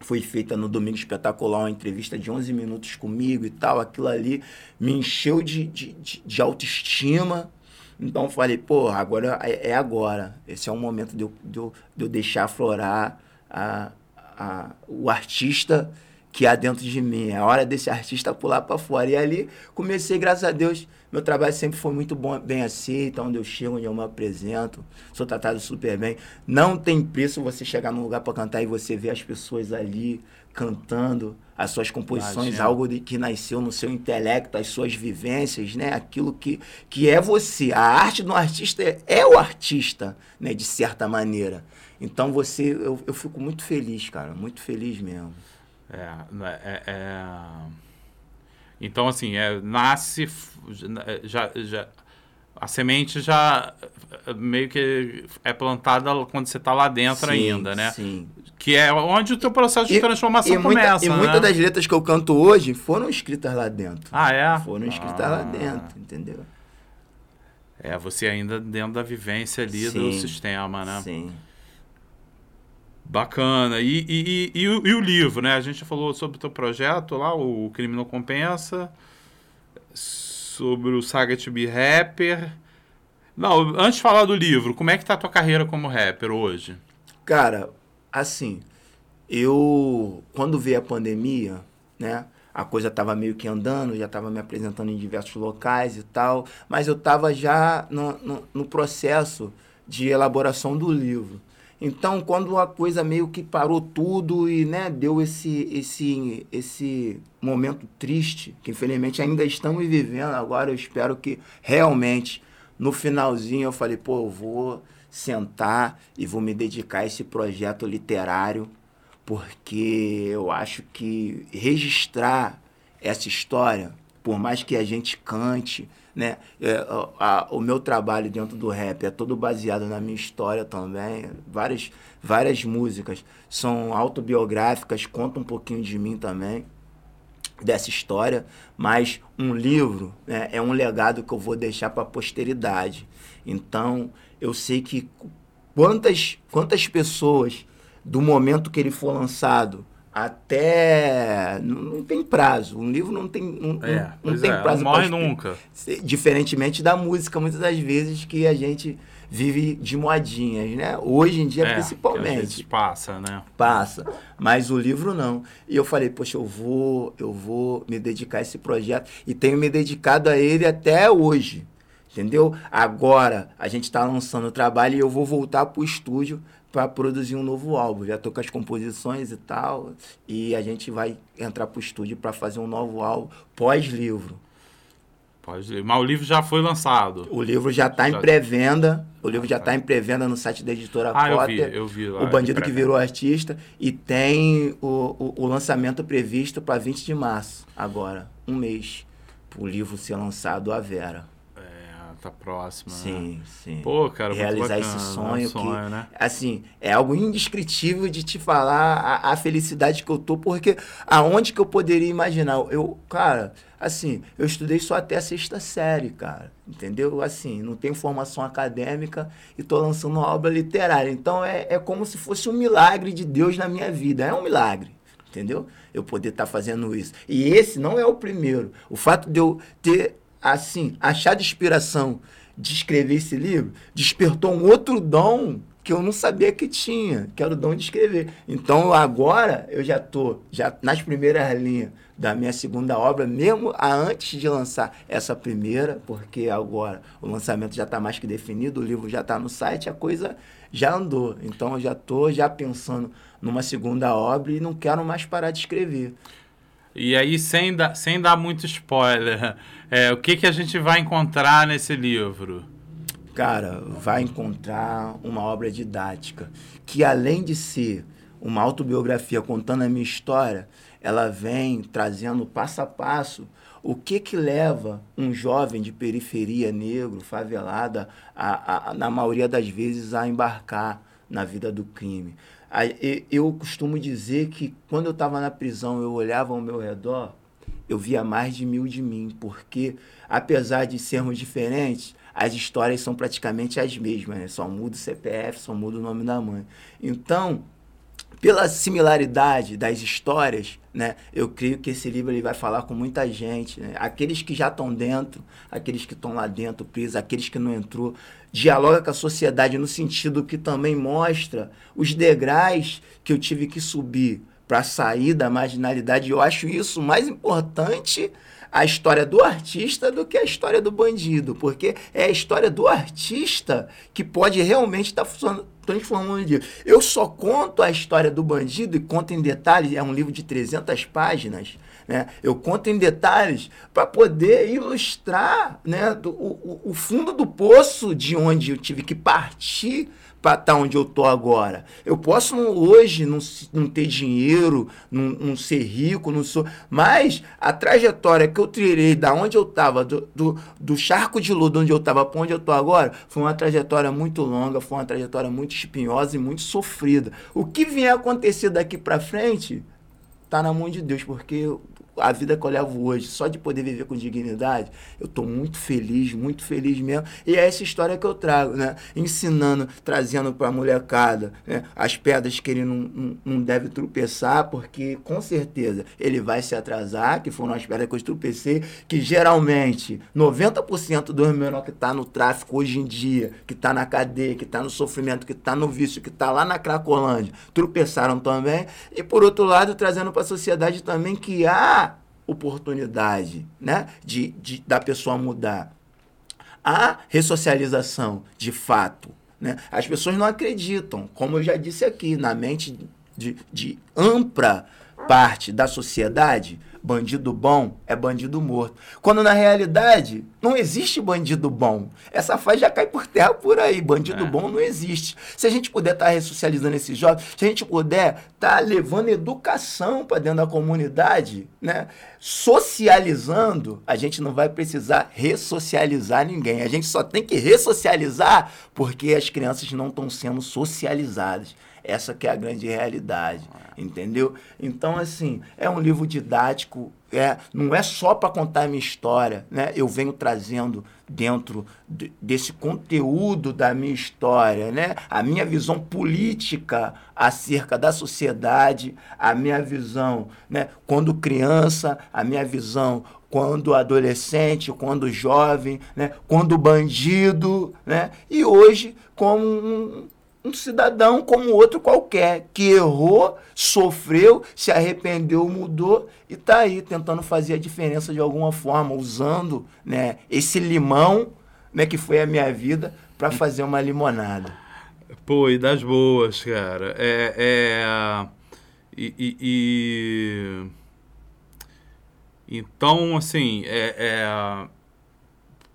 foi feita no Domingo Espetacular, uma entrevista de 11 minutos comigo e tal. Aquilo ali me encheu de, de, de, de autoestima. Então falei, pô, agora é, é, agora. Esse é o momento de eu, de eu, de eu deixar aflorar a, a, o artista que há dentro de mim. É a hora desse artista pular para fora. E ali comecei, graças a Deus, meu trabalho sempre foi muito bom, bem aceito, onde eu chego, onde eu me apresento, sou tratado super bem. Não tem preço você chegar num lugar para cantar e você ver as pessoas ali cantando as suas composições, algo de, que nasceu no seu intelecto, as suas vivências, né? Aquilo que, que é você. A arte do artista é, é o artista, né? De certa maneira. Então você, eu, eu fico muito feliz, cara, muito feliz mesmo. É, né, é, é... Então, assim, é, nasce, já, já, a semente já meio que é plantada quando você está lá dentro sim, ainda, né? Sim. Que é onde o teu processo de transformação e, e começa, muita, E né? muitas das letras que eu canto hoje foram escritas lá dentro. Ah, é? Foram escritas ah. lá dentro, entendeu? É, você ainda dentro da vivência ali sim, do sistema, né? Sim. Bacana. E, e, e, e, o, e, o, livro, né? A gente falou sobre o teu projeto lá, o Crime Não Compensa, sobre o Saga to Be Rapper. Não, antes de falar do livro, como é que tá a tua carreira como rapper hoje? Cara, assim, eu quando veio a pandemia, né? A coisa tava meio que andando, já tava me apresentando em diversos locais e tal, mas eu tava já no, no, no processo de elaboração do livro. Então, quando a coisa meio que parou tudo e né, deu esse, esse, esse momento triste, que infelizmente ainda estamos vivendo, agora eu espero que realmente no finalzinho eu falei, pô, eu vou sentar e vou me dedicar a esse projeto literário, porque eu acho que registrar essa história, por mais que a gente cante, né? É, a, a, o meu trabalho dentro do rap é todo baseado na minha história também. Várias, várias músicas são autobiográficas, contam um pouquinho de mim também, dessa história. Mas um livro né, é um legado que eu vou deixar para a posteridade. Então, eu sei que quantas, quantas pessoas, do momento que ele for lançado, até. Não, tem prazo. Um livro não tem, não, é, não tem é, prazo. Não morre nunca. Diferentemente da música, muitas das vezes que a gente vive de modinhas, né? Hoje em dia, É, principalmente. passa, né? Passa. Mas o livro não. E eu falei, poxa, eu vou, eu vou me dedicar a esse projeto. E tenho me dedicado a ele até hoje. Entendeu? Agora a gente está lançando o trabalho e eu vou voltar pro estúdio para produzir um novo álbum. Já tô com as composições e tal. E a gente vai entrar pro estúdio para fazer um novo álbum pós-livro. Ler. Mas o livro já foi lançado. O livro já está Já- em pré-venda. O livro já está em pré-venda no site da editora Ah, eu vi, Potter. eu vi lá. O Bandido que Virou Artista. E tem o, o, o lançamento previsto para 20 de março, agora. Um mês. Para o livro ser lançado à Vera. Tá próximo. né? Sim, sim. Pô, cara, Realizar bacana, esse é um sonho, sonho, que, né? assim, é algo indescritível de te falar a, a felicidade que eu tô, porque aonde que eu poderia imaginar? Eu, cara, assim, eu estudei só até a sexta série, cara, entendeu? Assim, não tenho formação acadêmica e tô lançando uma obra literária. Então é, é como se fosse um milagre de Deus na minha vida, é um milagre. Entendeu? Eu poder estar fazendo isso. E esse não é o primeiro. O fato de eu ter, assim, achado inspiração de escrever esse livro despertou um outro dom que eu não sabia que tinha, que era o dom de escrever. Então agora eu já tô já nas primeiras linhas da minha segunda obra, mesmo antes de lançar essa primeira, porque agora o lançamento já está mais que definido, o livro já está no site, a coisa já andou. Então eu já tô já pensando numa segunda obra e não quero mais parar de escrever. E aí, sem dar, sem dar muito spoiler, é, o que, que a gente vai encontrar nesse livro? Cara, vai encontrar uma obra didática que, além de ser uma autobiografia contando a minha história, ela vem trazendo passo a passo o que que leva um jovem de periferia negro, favelada, a, a- na maioria das vezes a embarcar na vida do crime. Eu costumo dizer que quando eu estava na prisão, eu olhava ao meu redor, eu via mais de mil de mim, porque apesar de sermos diferentes, as histórias são praticamente as mesmas, né? Só muda o CPF, só muda o nome da mãe. Então, pela similaridade das histórias, né, eu creio que esse livro ele vai falar com muita gente, né? aqueles que já estão dentro, aqueles que estão lá dentro presos, aqueles que não entrou, dialoga com a sociedade no sentido que também mostra os degraus que eu tive que subir para sair da marginalidade. Eu acho isso mais importante a história do artista do que a história do bandido, porque é a história do artista que pode realmente estar transformando em dia. Eu só conto a história do bandido e conto em detalhes, é um livro de 300 páginas, né? Eu conto em detalhes para poder ilustrar né, do- o, o- o fundo do poço de onde eu tive que partir para estar onde eu tô agora. Eu posso não- hoje não, não ter dinheiro, não, não ser rico, não sou. Mas a trajetória que eu trilhei da onde eu estava, do, do, do charco de lodo onde eu estava para onde eu tô agora, foi uma trajetória muito longa, foi uma trajetória muito espinhosa e muito sofrida. O que vier acontecer daqui para frente tá na mão de Deus, porque a vida que eu levo hoje, só de poder viver com dignidade, eu tô muito feliz, muito feliz mesmo. E é essa história que eu trago, né? Ensinando, trazendo pra molecada né? as pedras que ele não, não, deve tropeçar, porque com certeza ele vai se atrasar, que foram as pedras que eu tropecei, que geralmente 90% dos menores que tá no tráfico hoje em dia, que tá na cadeia, que tá no sofrimento, que tá no vício, que tá lá na Cracolândia, tropeçaram também. E por outro lado, trazendo para a sociedade também que há oportunidade, né, de, de da pessoa mudar. Há ressocialização, de fato. Né? As pessoas não acreditam, como eu já disse aqui, na mente de, de ampla parte da sociedade, bandido bom é bandido morto. Quando na realidade não existe bandido bom. Essa fase já cai por terra por aí. Bandido É. bom não existe. Se a gente puder estar ressocializando esses jovens, se a gente puder estar levando educação para dentro da comunidade, né? socializando, a gente não vai precisar ressocializar ninguém. A gente só tem que ressocializar porque as crianças não estão sendo socializadas. Essa que é a grande realidade, entendeu? Então, assim, é um livro didático, é, não é só para contar a minha história, né? Eu venho trazendo dentro de, desse conteúdo da minha história, né? A minha visão política acerca da sociedade, a minha visão, né? Quando criança, a minha visão quando adolescente, quando jovem, né? Quando bandido, né? E hoje como um, um cidadão como outro qualquer, que errou, sofreu, se arrependeu, mudou e está aí tentando fazer a diferença de alguma forma, usando né, esse limão né, que foi a minha vida para fazer uma limonada. Pô, e das boas, cara. É. é e, e, e... Então, assim, é, é,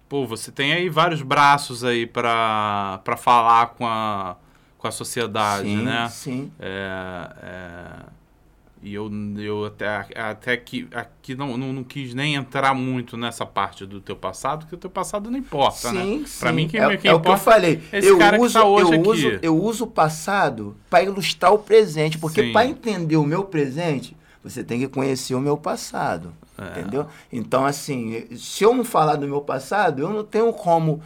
pô, você tem aí vários braços aí para falar com a, com a sociedade, sim, né? Sim. É, é, e eu, eu até, até que aqui não, não, não, quis nem entrar muito nessa parte do teu passado, porque o teu passado não importa, sim, né? Sim. Pra mim, quem, é, quem é importa o que eu falei. É esse eu cara uso, tá hoje eu aqui. Uso, eu uso o passado para ilustrar o presente, porque para entender o meu presente, você tem que conhecer o meu passado, É. entendeu? Então, assim, se eu não falar do meu passado, eu não tenho como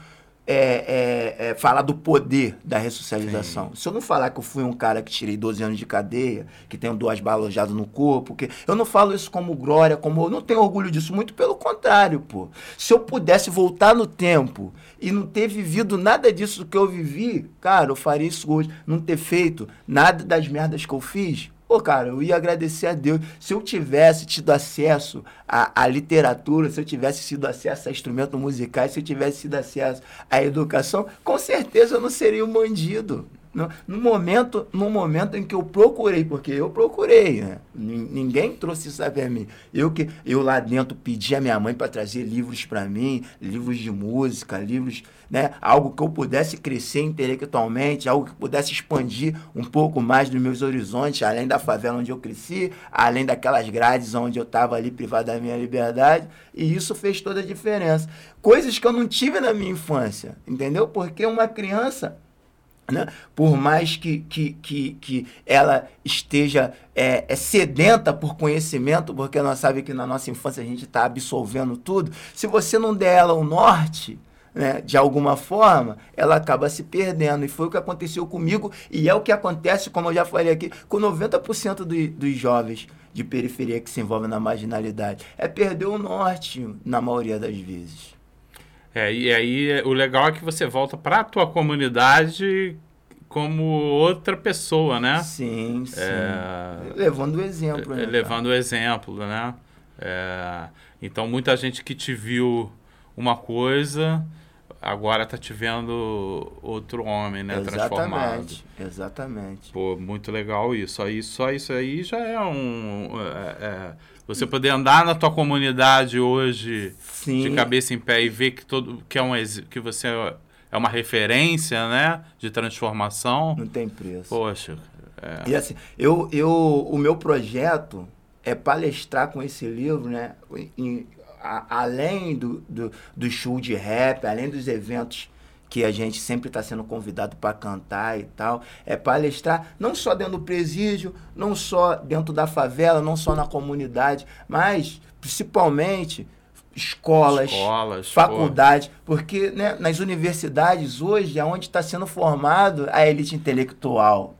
é, é, é, falar do poder da ressocialização. Se eu não falar que eu fui um cara que tirei 12 anos de cadeia, que tenho duas balas alojadas no corpo, que eu não falo isso como glória, como eu não tenho orgulho disso, muito pelo contrário, pô. Se eu pudesse voltar no tempo e não ter vivido nada disso que eu vivi, cara, eu faria isso hoje, não ter feito nada das merdas que eu fiz, Pô, cara, eu ia agradecer a Deus. Se eu tivesse tido acesso à, à, literatura, se eu tivesse tido acesso a instrumentos musicais, se eu tivesse tido acesso à educação, com certeza eu não seria um bandido. No, momento, no momento em que eu procurei, porque eu procurei, né? Ninguém trouxe isso para mim. Eu que eu lá dentro pedi a minha mãe para trazer livros para mim, livros de música, livros, né? Algo que eu pudesse crescer intelectualmente, algo que pudesse expandir um pouco mais dos meus horizontes, além da favela onde eu cresci, além daquelas grades onde eu estava ali privado da minha liberdade, e isso fez toda a diferença. Coisas que eu não tive na minha infância, entendeu? Porque uma criança né? Por mais que, que, que, que ela esteja é, é, sedenta por conhecimento, porque nós sabemos que na nossa infância a gente está absolvendo tudo, se você não der ela o norte, né, de alguma forma, ela acaba se perdendo. E foi o que aconteceu comigo, e é o que acontece, como eu já falei aqui, com 90% do, dos jovens de periferia que se envolvem na marginalidade. É perder o norte, na maioria das vezes. É, e aí o legal é que você volta para a tua comunidade como outra pessoa, né? Sim, sim. É, levando o exemplo. É, né, levando o exemplo, né? É, então muita gente que te viu uma coisa agora tá te vendo outro homem, né? Exatamente, Transformado. Exatamente. Pô, muito legal isso. Aí, só isso aí já é um. É, é, você poder andar na tua comunidade hoje Sim. de cabeça em pé e ver que todo que é um que você é uma referência, né, de transformação. Não tem preço. Poxa. É. E assim, eu, eu, o meu projeto é palestrar com esse livro, né, em, a, além do, do, do show de rap, além dos eventos que a gente sempre está sendo convidado para cantar e tal, é palestrar não só dentro do presídio, não só dentro da favela, não só na comunidade, mas principalmente escolas, Escolas faculdades, porque né, nas universidades hoje é onde está sendo formado a elite intelectual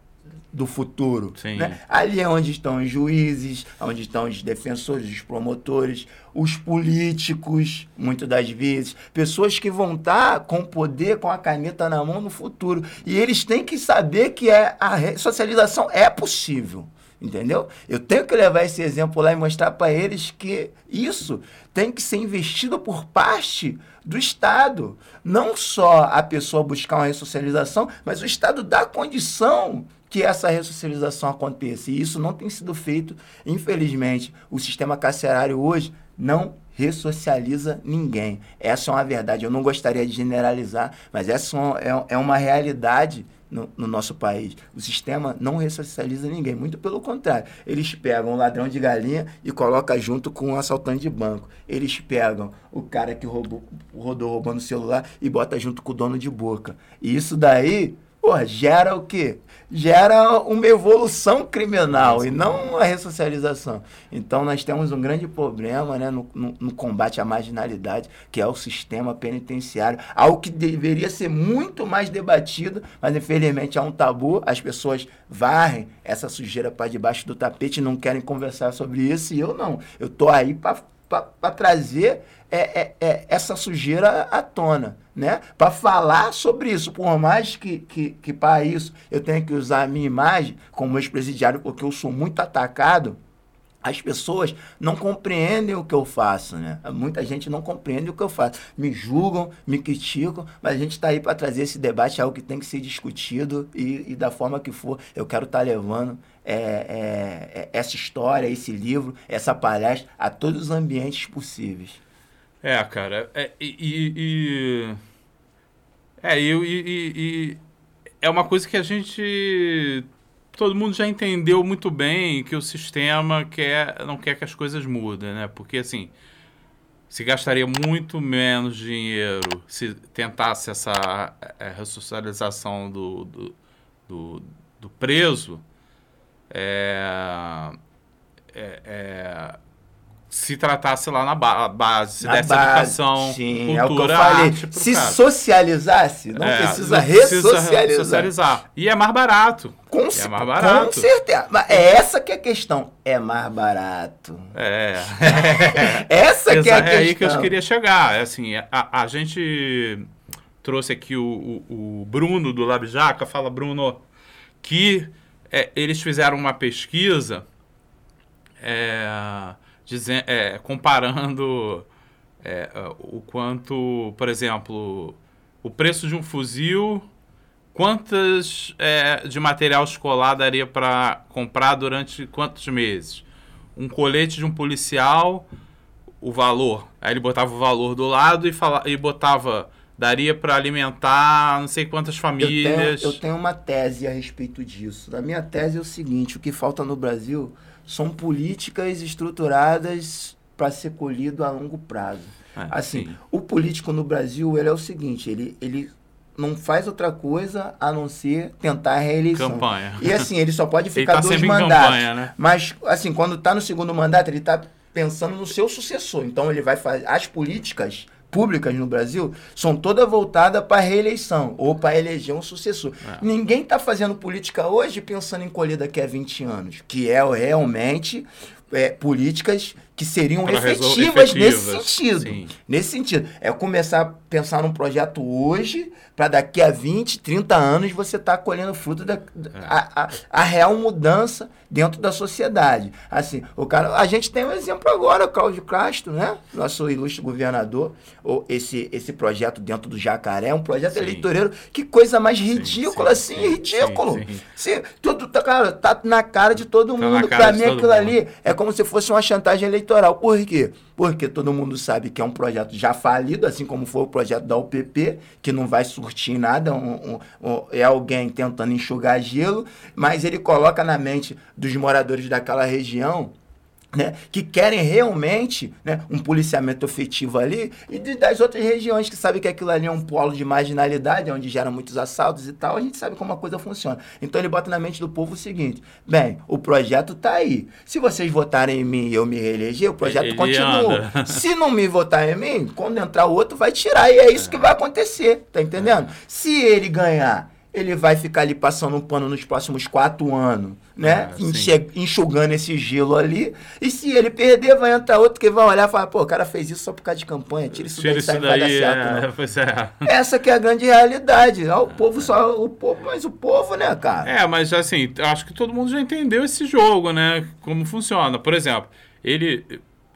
do futuro. Né? Ali é onde estão os juízes, onde estão os defensores, os promotores, os políticos, muitas das vezes, pessoas que vão estar com o poder, com a caneta na mão no futuro. E eles têm que saber que é, a socialização é possível. Entendeu? Eu tenho que levar esse exemplo lá e mostrar para eles que isso tem que ser investido por parte do Estado. Não só a pessoa buscar uma ressocialização, mas o Estado dá condição que essa ressocialização aconteça. E isso não tem sido feito, infelizmente. O sistema carcerário hoje não ressocializa ninguém. Essa é uma verdade. Eu não gostaria de generalizar, mas essa é uma realidade no, no, nosso país. O sistema não ressocializa ninguém, muito pelo contrário. Eles pegam um ladrão de galinha e colocam junto com um assaltante de banco. Eles pegam o cara que roubou, rodou roubando o celular e bota junto com o dono de boca. E isso daí gera o quê? Gera uma evolução criminal e não uma ressocialização. Então nós temos um grande problema né, no, no, no combate à marginalidade, que é o sistema penitenciário, algo que deveria ser muito mais debatido, mas infelizmente é um tabu, as pessoas varrem essa sujeira para debaixo do tapete não querem conversar sobre isso, e eu não. Eu tô aí para trazer é, é, é, essa sujeira à tona, né? Para falar sobre isso, por mais que, que, que para isso eu tenha que usar a minha imagem como ex-presidiário, porque eu sou muito atacado, as pessoas não compreendem o que eu faço, né? Muita gente não compreende o que eu faço. Me julgam, me criticam, mas a gente está aí para trazer esse debate, é algo que tem que ser discutido e, e da forma que for, eu quero estar tá levando é, é, é, essa história, esse livro, essa palestra a todos os ambientes possíveis. É, cara, é, e, e, é, e, e, e, é uma coisa que a gente todo mundo já entendeu muito bem que o sistema quer, não quer que as coisas mudem, né? Porque assim, se gastaria muito menos dinheiro se tentasse essa é, ressocialização do, do, do, do preso. É, é, é, se tratasse lá na ba base, se na desse base, educação, sim, cultura, é o que eu falei. se cara. socializasse, não é, precisa ressocializar. E é mais barato. Com, é mais barato. com certeza. Mas é essa que é a questão. É mais barato. É. essa que é a questão. É aí que eu queria chegar. É assim, a, a gente trouxe aqui o, o, o Bruno do Labjaca, fala, Bruno, que é, eles fizeram uma pesquisa... É, dizendo, é, comparando é, o quanto, por exemplo, o preço de um fuzil, quantas é, de material escolar daria para comprar durante quantos meses? Um colete de um policial, o valor. Aí ele botava o valor do lado e, fala, e botava daria para alimentar não sei quantas famílias. Eu tenho, eu tenho, uma tese a respeito disso. A minha tese é o seguinte: o que falta no Brasil são políticas estruturadas para ser colhido a longo prazo. É, assim, sim. o político no Brasil ele é o seguinte, ele, ele não faz outra coisa a não ser tentar a reeleição. Campanha. E assim, ele só pode ficar tá dois mandatos. Campanha, né? Mas assim, quando está no segundo mandato, ele está pensando no seu sucessor. Então ele vai fazer as políticas públicas no Brasil são todas voltadas para reeleição ou para eleger um sucessor. É. Ninguém está fazendo política hoje pensando em colher daqui a 20 anos, que é realmente é, políticas que seriam efetivas, efetivas, nesse sentido. Sim. Nesse sentido. É começar a pensar num projeto hoje, para daqui a 20, 30 anos você estar tá colhendo fruto da é. a, a, a, real mudança dentro da sociedade. Assim, o cara, a gente tem um exemplo agora, o Cláudio Castro, né? Nosso ilustre governador, ou esse, esse projeto dentro do Jacaré, um projeto sim. eleitoreiro, que coisa mais ridícula, sim, sim, assim, ridículo. Sim, tudo tá, cara, tá na cara de todo tá mundo. Para mim, aquilo ali é como se fosse uma chantagem eleitoral eleitoral. Por quê? Porque todo mundo sabe que é um projeto já falido, assim como foi o projeto da UPP, que não vai surtir nada, um, um, um, é alguém tentando enxugar gelo, mas ele coloca na mente dos moradores daquela região né, que querem realmente né, um policiamento efetivo ali, e das outras regiões que sabem que aquilo ali é um polo de marginalidade, onde gera muitos assaltos e tal, a gente sabe como a coisa funciona. Então ele bota na mente do povo o seguinte: bem, o projeto está aí. Se vocês votarem em mim e eu me reeleger, o projeto ele continua. Anda. Se não me votar em mim, quando entrar o outro, vai tirar. E é isso que vai acontecer, tá entendendo? Se ele ganhar ele vai ficar ali passando um pano nos próximos quatro anos, né? Ah, enxugando esse gelo ali. E se ele perder, vai entrar outro que vai olhar e falar, pô, o cara fez isso só por causa de campanha, tira isso tira daí, isso daí, vai dar certo, é, é. Essa que é a grande realidade. O povo só, o povo, mas o povo, né, cara? É, mas assim, acho que todo mundo já entendeu esse jogo, né? Como funciona. Por exemplo, ele.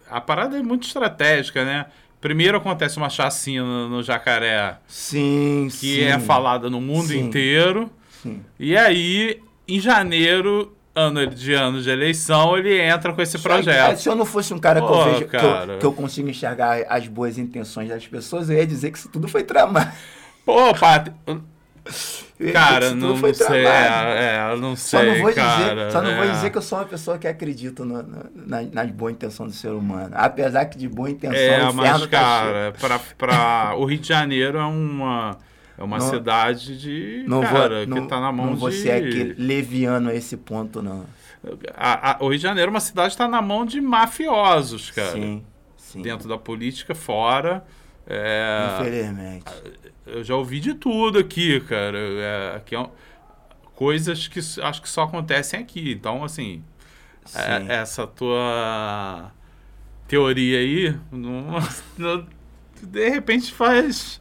A parada é muito estratégica, né? Primeiro acontece uma chacina no Jacaré. Sim, que sim. é falada no mundo sim, inteiro. Sim. E aí, em janeiro, ano de ano de eleição, ele entra com esse Só projeto. Que, se eu não fosse um cara, que, eu vejo, cara. Que, eu, que eu consigo enxergar as boas intenções das pessoas, eu ia dizer que isso tudo foi tramado. Pô, Pat, Cara, não, não sei. É, é, não sei, só não vou cara, Dizer, só não é. vou dizer que eu sou uma pessoa que acredita no, no, na, nas boas intenções do ser humano. Apesar que de boa intenção, é, mas, tá cara, pra, pra, o Rio de Janeiro é uma, É uma Não- cidade de. Não cara, vou, que não, tá na mão não de. vou ser aquele leviano a esse ponto, não. A- a- o Rio de Janeiro é uma cidade que tá na mão de mafiosos, cara. Sim, sim. Dentro da política, fora. É, Infelizmente. eu já ouvi de tudo aqui, cara. É, aqui é um- coisas que acho que só acontecem aqui. Então, assim, é- essa tua teoria aí, não- não- de repente faz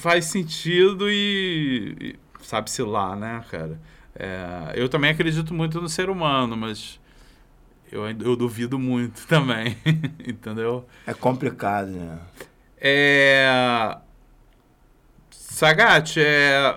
faz sentido e, e sabe-se lá, né, cara? É, eu também acredito muito no ser humano, mas eu, eu duvido muito também, entendeu? É complicado, né? É. Sagat, é,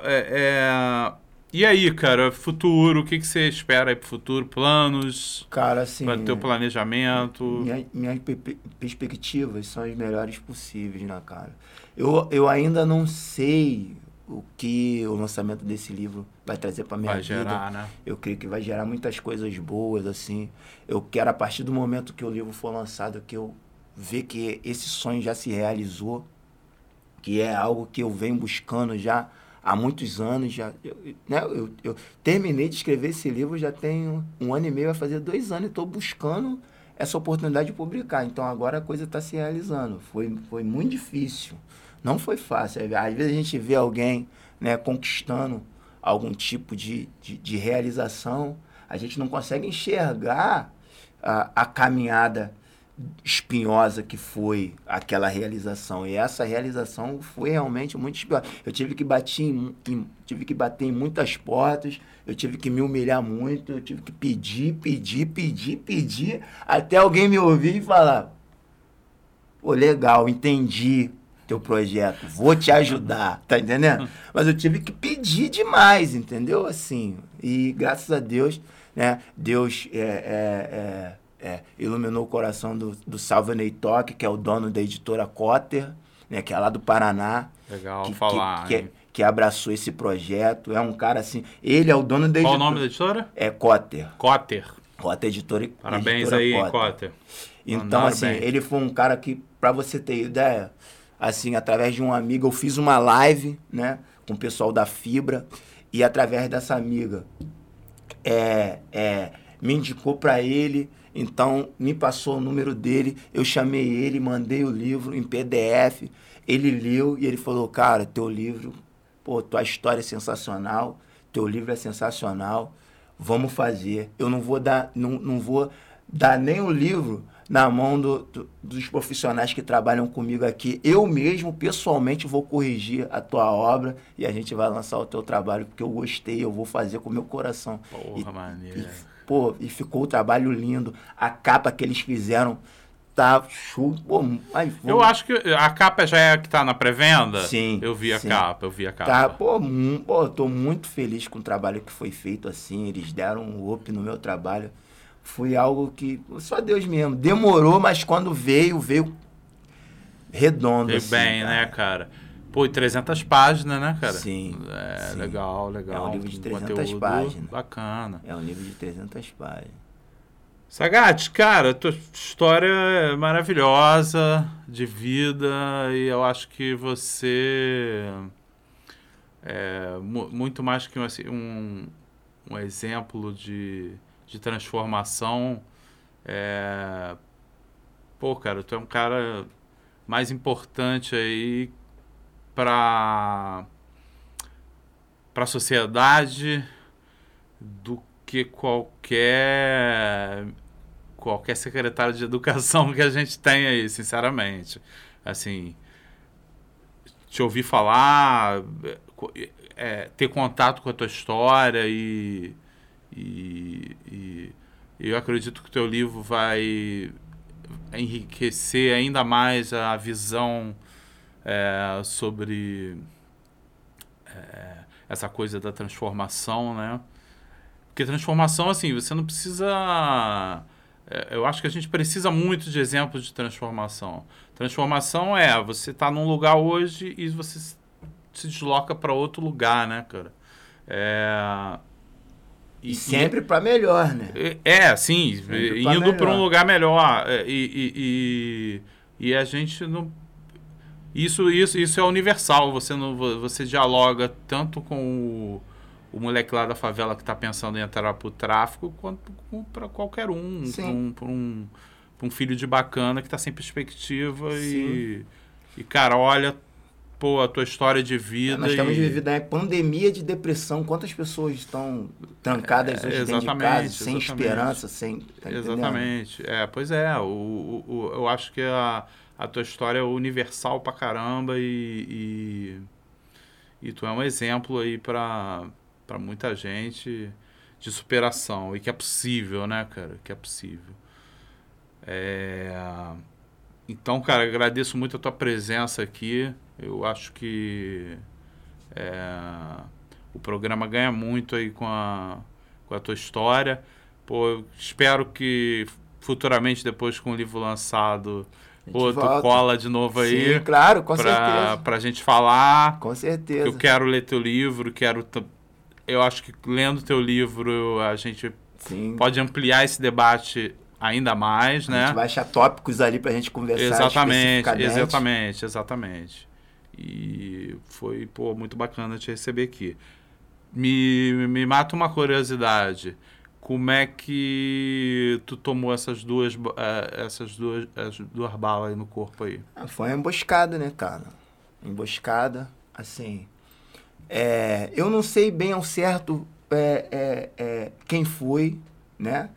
é, é- E aí, cara, futuro, o que, que você espera aí pro futuro? Planos? Cara, assim. Para teu planejamento? Minha, minhas pe- pe- perspectivas são as melhores possíveis, né, cara? Eu, eu ainda não sei o que o lançamento desse livro vai trazer pra minha Vai vida. gerar, né? Eu creio que vai gerar muitas coisas boas, assim. Eu quero, a partir do momento que o livro for lançado, que eu ver que esse sonho já se realizou, que é algo que eu venho buscando já há muitos anos. Já, eu, né, eu, eu terminei de escrever esse livro já tem um ano e meio, vai fazer dois anos, e estou buscando essa oportunidade de publicar. Então agora a coisa está se realizando. Foi, foi muito difícil. Não foi fácil. Às vezes a gente vê alguém né, conquistando algum tipo de, de, de realização, a gente não consegue enxergar a, a caminhada espinhosa que foi aquela realização. E essa realização foi realmente muito espinhosa. Eu tive que bater em, em- tive que bater em muitas portas, eu tive que me humilhar muito, eu tive que pedir, pedir, pedir, pedir, até alguém me ouvir e falar: Pô, legal, entendi teu projeto, vou te ajudar, tá entendendo? Mas eu tive que pedir demais, entendeu? Assim, e graças a Deus, né, Deus é, é, é, é, iluminou o coração do, do Salva Neitoque, que é o dono da editora Cotter, né, que é lá do Paraná. Legal que, falar. que, que, que abraçou esse projeto. É um cara assim. Ele é o dono da Qual o editora. nome da editora? É Cotter. Cotter. Cotter Editora. Parabéns editora aí, Cotter. Cotter. Então, assim, bem. ele foi um cara que, pra você ter ideia, assim, através de um amigo, eu fiz uma live, né, com o pessoal da Fibra, e através dessa amiga, é, é, me indicou pra ele, então me passou o número dele, eu chamei ele, mandei o livro em PDF, ele leu e ele falou, cara, teu livro, pô, tua história é sensacional, teu livro é sensacional, vamos fazer. Eu não vou dar, não, não vou dar nem o livro na mão do- do- dos profissionais que trabalham comigo aqui. Eu mesmo, pessoalmente, vou corrigir a tua obra e a gente vai lançar o teu trabalho, porque eu gostei, eu vou fazer com o meu coração. Porra, E- maneiro. e, pô, e ficou o trabalho lindo. A capa que eles fizeram tá show. Pô, ai, Eu acho que a capa já é a que tá na pré-venda? Sim, Eu vi a sim. capa, eu vi a capa. Tá, pô, pô, tô muito feliz com o trabalho que foi feito assim. Eles deram um up no meu trabalho. Foi algo que só Deus mesmo. Demorou, mas quando veio, veio redondo. Veio assim, bem, cara. né, cara? Pô, e 300 páginas, né, cara? Sim, É, sim. legal, legal. É um livro de Um 300 conteúdo páginas. Bacana. É um livro de 300 páginas. Sagat, cara, tua história é maravilhosa de vida e eu acho que você é mu- muito mais que um, assim, um, um exemplo de, de transformação. É, pô, cara, tu é um cara mais importante aí para para a sociedade do que qualquer qualquer secretário de educação que a gente tem aí, sinceramente. Assim, te ouvir falar, é, é, ter contato com a tua história e, e, e eu acredito que o teu livro vai enriquecer ainda mais a visão é, sobre é, essa coisa da transformação, né? Porque transformação, assim, você não precisa. é, Eu acho que a gente precisa muito de exemplos de transformação. Transformação é você tá num lugar hoje e você se desloca para outro lugar, né, cara? É, E, sempre pra melhor, né? é, sim, Sempre indo para um lugar melhor. É, E, e, e, a gente não. Isso, isso, isso é universal. Você, não, você dialoga tanto com o, o moleque lá da favela que está pensando em entrar para o tráfico, quanto para qualquer um. Para um, um, um, filho de bacana que está sem perspectiva e, e, cara, olha pô, a tua história de vida. Nós estamos vivendo uma pandemia de depressão. Quantas pessoas estão trancadas é, hoje dentro de casa, sem exatamente. esperança, sem. Tá exatamente. É, pois é. O, o, o, eu acho que a, a tua história é universal pra caramba e, e, e tu é um exemplo aí pra, pra muita gente de superação e que é possível, né, cara? Que é possível. É... Então, cara, agradeço muito a tua presença aqui. Eu acho que é, o programa ganha muito aí com a, com a tua história. Pô, espero que futuramente, depois com o livro lançado, Pô, tu volta. cola de novo aí. Sim, claro, com pra, certeza. Pra gente falar. Com certeza. Eu quero ler teu livro, quero. Eu acho que lendo teu livro a gente Sim. pode ampliar esse debate ainda mais, a né? A gente vai achar tópicos ali pra gente conversar. Exatamente, exatamente, exatamente. E foi, pô, muito bacana te receber aqui. Me, me mata uma curiosidade. Como é que tu tomou essas duas, eh, essas duas, as duas balas aí no corpo aí? Ah, foi uma emboscada, né, cara? Emboscada, assim. É, eu não sei bem ao certo é, é, é, quem foi, né?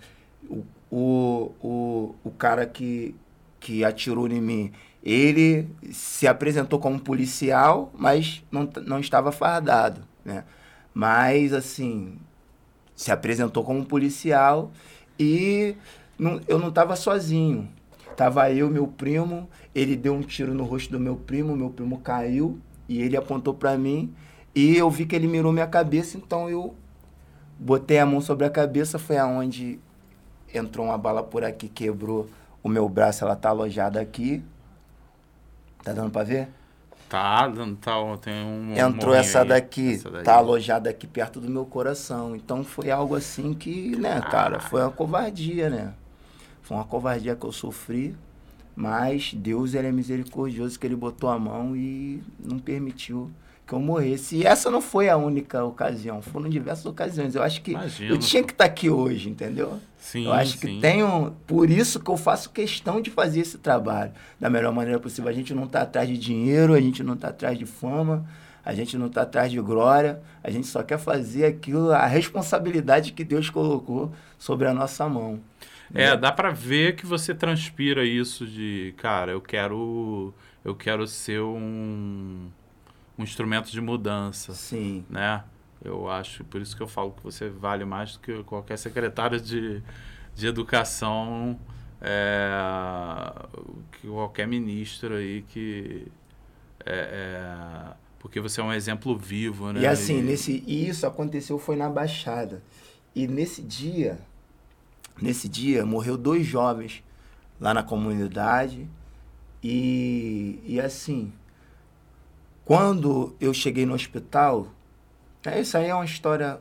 O, o, o, o cara que, que atirou em mim, ele se apresentou como policial, mas não, não estava fardado, né? Mas, assim, se apresentou como policial e não, eu não estava sozinho. Tava eu, meu primo, ele deu um tiro no rosto do meu primo, meu primo caiu e ele apontou para mim e eu vi que ele mirou minha cabeça, então eu botei a mão sobre a cabeça, foi aonde entrou uma bala por aqui, quebrou o meu braço, ela tá alojada aqui, Tá dando pra ver? Tá, tá, tem um. Entrou essa daqui, essa tá alojada aqui perto do meu coração. Então foi algo assim que, né, ah. cara, foi uma covardia, né? Foi uma covardia que eu sofri, mas Deus ele é misericordioso que ele botou a mão e não permitiu que eu morresse. E essa não foi a única ocasião, foram diversas ocasiões. Eu acho que Imagino. eu tinha que estar tá aqui hoje, entendeu? Sim, eu acho sim. que tenho. Por isso que eu faço questão de fazer esse trabalho da melhor maneira possível. A gente não está atrás de dinheiro, a gente não está atrás de fama, a gente não está atrás de glória, a gente só quer fazer aquilo, a responsabilidade que Deus colocou sobre a nossa mão. É, né? dá para ver que você transpira isso de, cara, eu quero, eu quero ser um um instrumento de mudança. Sim. Né? Eu acho, por isso que eu falo que você vale mais do que qualquer secretário de, de educação, é, que qualquer ministro aí que. É, é, porque você é um exemplo vivo, né? E assim, e... nesse, isso aconteceu foi na Baixada. E nesse dia, nesse dia, morreu dois jovens lá na comunidade. E, e assim, quando eu cheguei no hospital, é, isso aí é uma história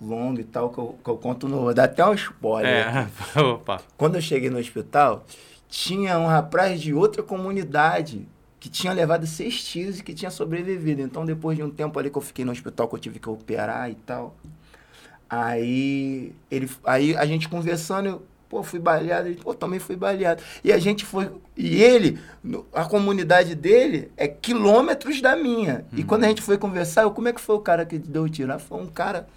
longa e tal, que eu, que eu conto no. Dar até um spoiler. É, opa. Quando eu cheguei no hospital, tinha um rapaz de outra comunidade que tinha levado seis tiros e que tinha sobrevivido. Então, depois de um tempo ali que eu fiquei no hospital, que eu tive que operar e tal, aí, ele, aí a gente conversando, Pô, fui baleado. Ele, pô, também fui baleado. E a gente foi. E ele, a comunidade dele é quilômetros da minha. Uhum. E quando a gente foi conversar, eu, como é que foi o cara que deu o tiro? Foi um cara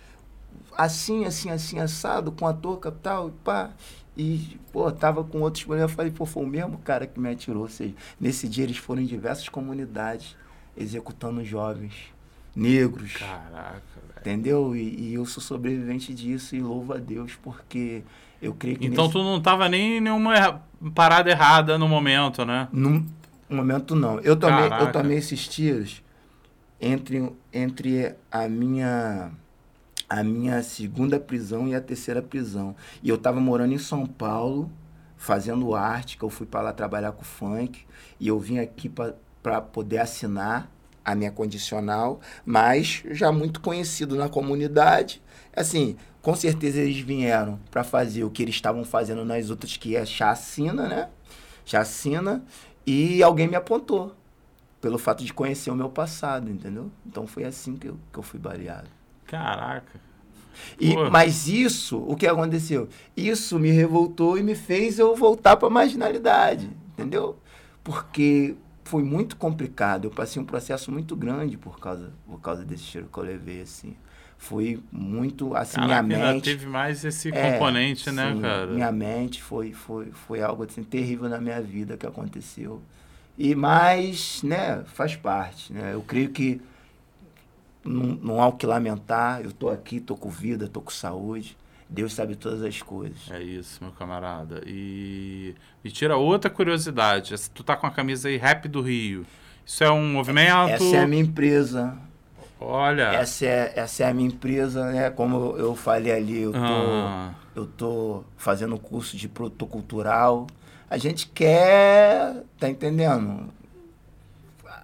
assim, assim, assim, assado, com a touca e tal, e pá. E, pô, tava com outros problemas. Eu falei, pô, foi o mesmo cara que me atirou. Ou seja, nesse dia eles foram em diversas comunidades executando jovens negros. Caraca, velho. Entendeu? E, e eu sou sobrevivente disso e louvo a Deus porque eu creio que então nesse... tu não estava nem em nenhuma parada errada no momento, né? No momento não. Eu tomei, eu tomei esses tiros entre, entre a minha a minha segunda prisão e a terceira prisão. E eu estava morando em São Paulo, fazendo arte, que eu fui para lá trabalhar com funk, e eu vim aqui para poder assinar a minha condicional, mas já muito conhecido na comunidade. Assim, com certeza eles vieram para fazer o que eles estavam fazendo nas outras, que é chacina, né? Chacina. E alguém me apontou. pelo fato de conhecer o meu passado, entendeu? Então foi assim que eu, que eu fui baleado. Caraca. E, mas isso, o que aconteceu? Isso me revoltou e me fez eu voltar para a marginalidade, entendeu? Porque foi muito complicado. Eu passei um processo muito grande por causa, por causa desse tiro que eu levei, assim. Foi muito, assim, Caraca, minha mente... teve mais esse é, componente, né, sim, cara? Minha mente foi, foi, foi algo, assim, terrível na minha vida que aconteceu. E, mas, né, faz parte, né? Eu creio que não, não há o que lamentar. Eu tô aqui, tô com vida, tô com saúde. Deus sabe todas as coisas. É isso, meu camarada. E me tira outra curiosidade. Tu tá com a camisa aí Rap do Rio. Isso é um movimento? Essa é a minha empresa. Olha. Essa é, essa é a minha empresa, né? Como eu falei ali, eu tô, ah. eu tô fazendo curso de produto cultural. A gente quer, tá entendendo?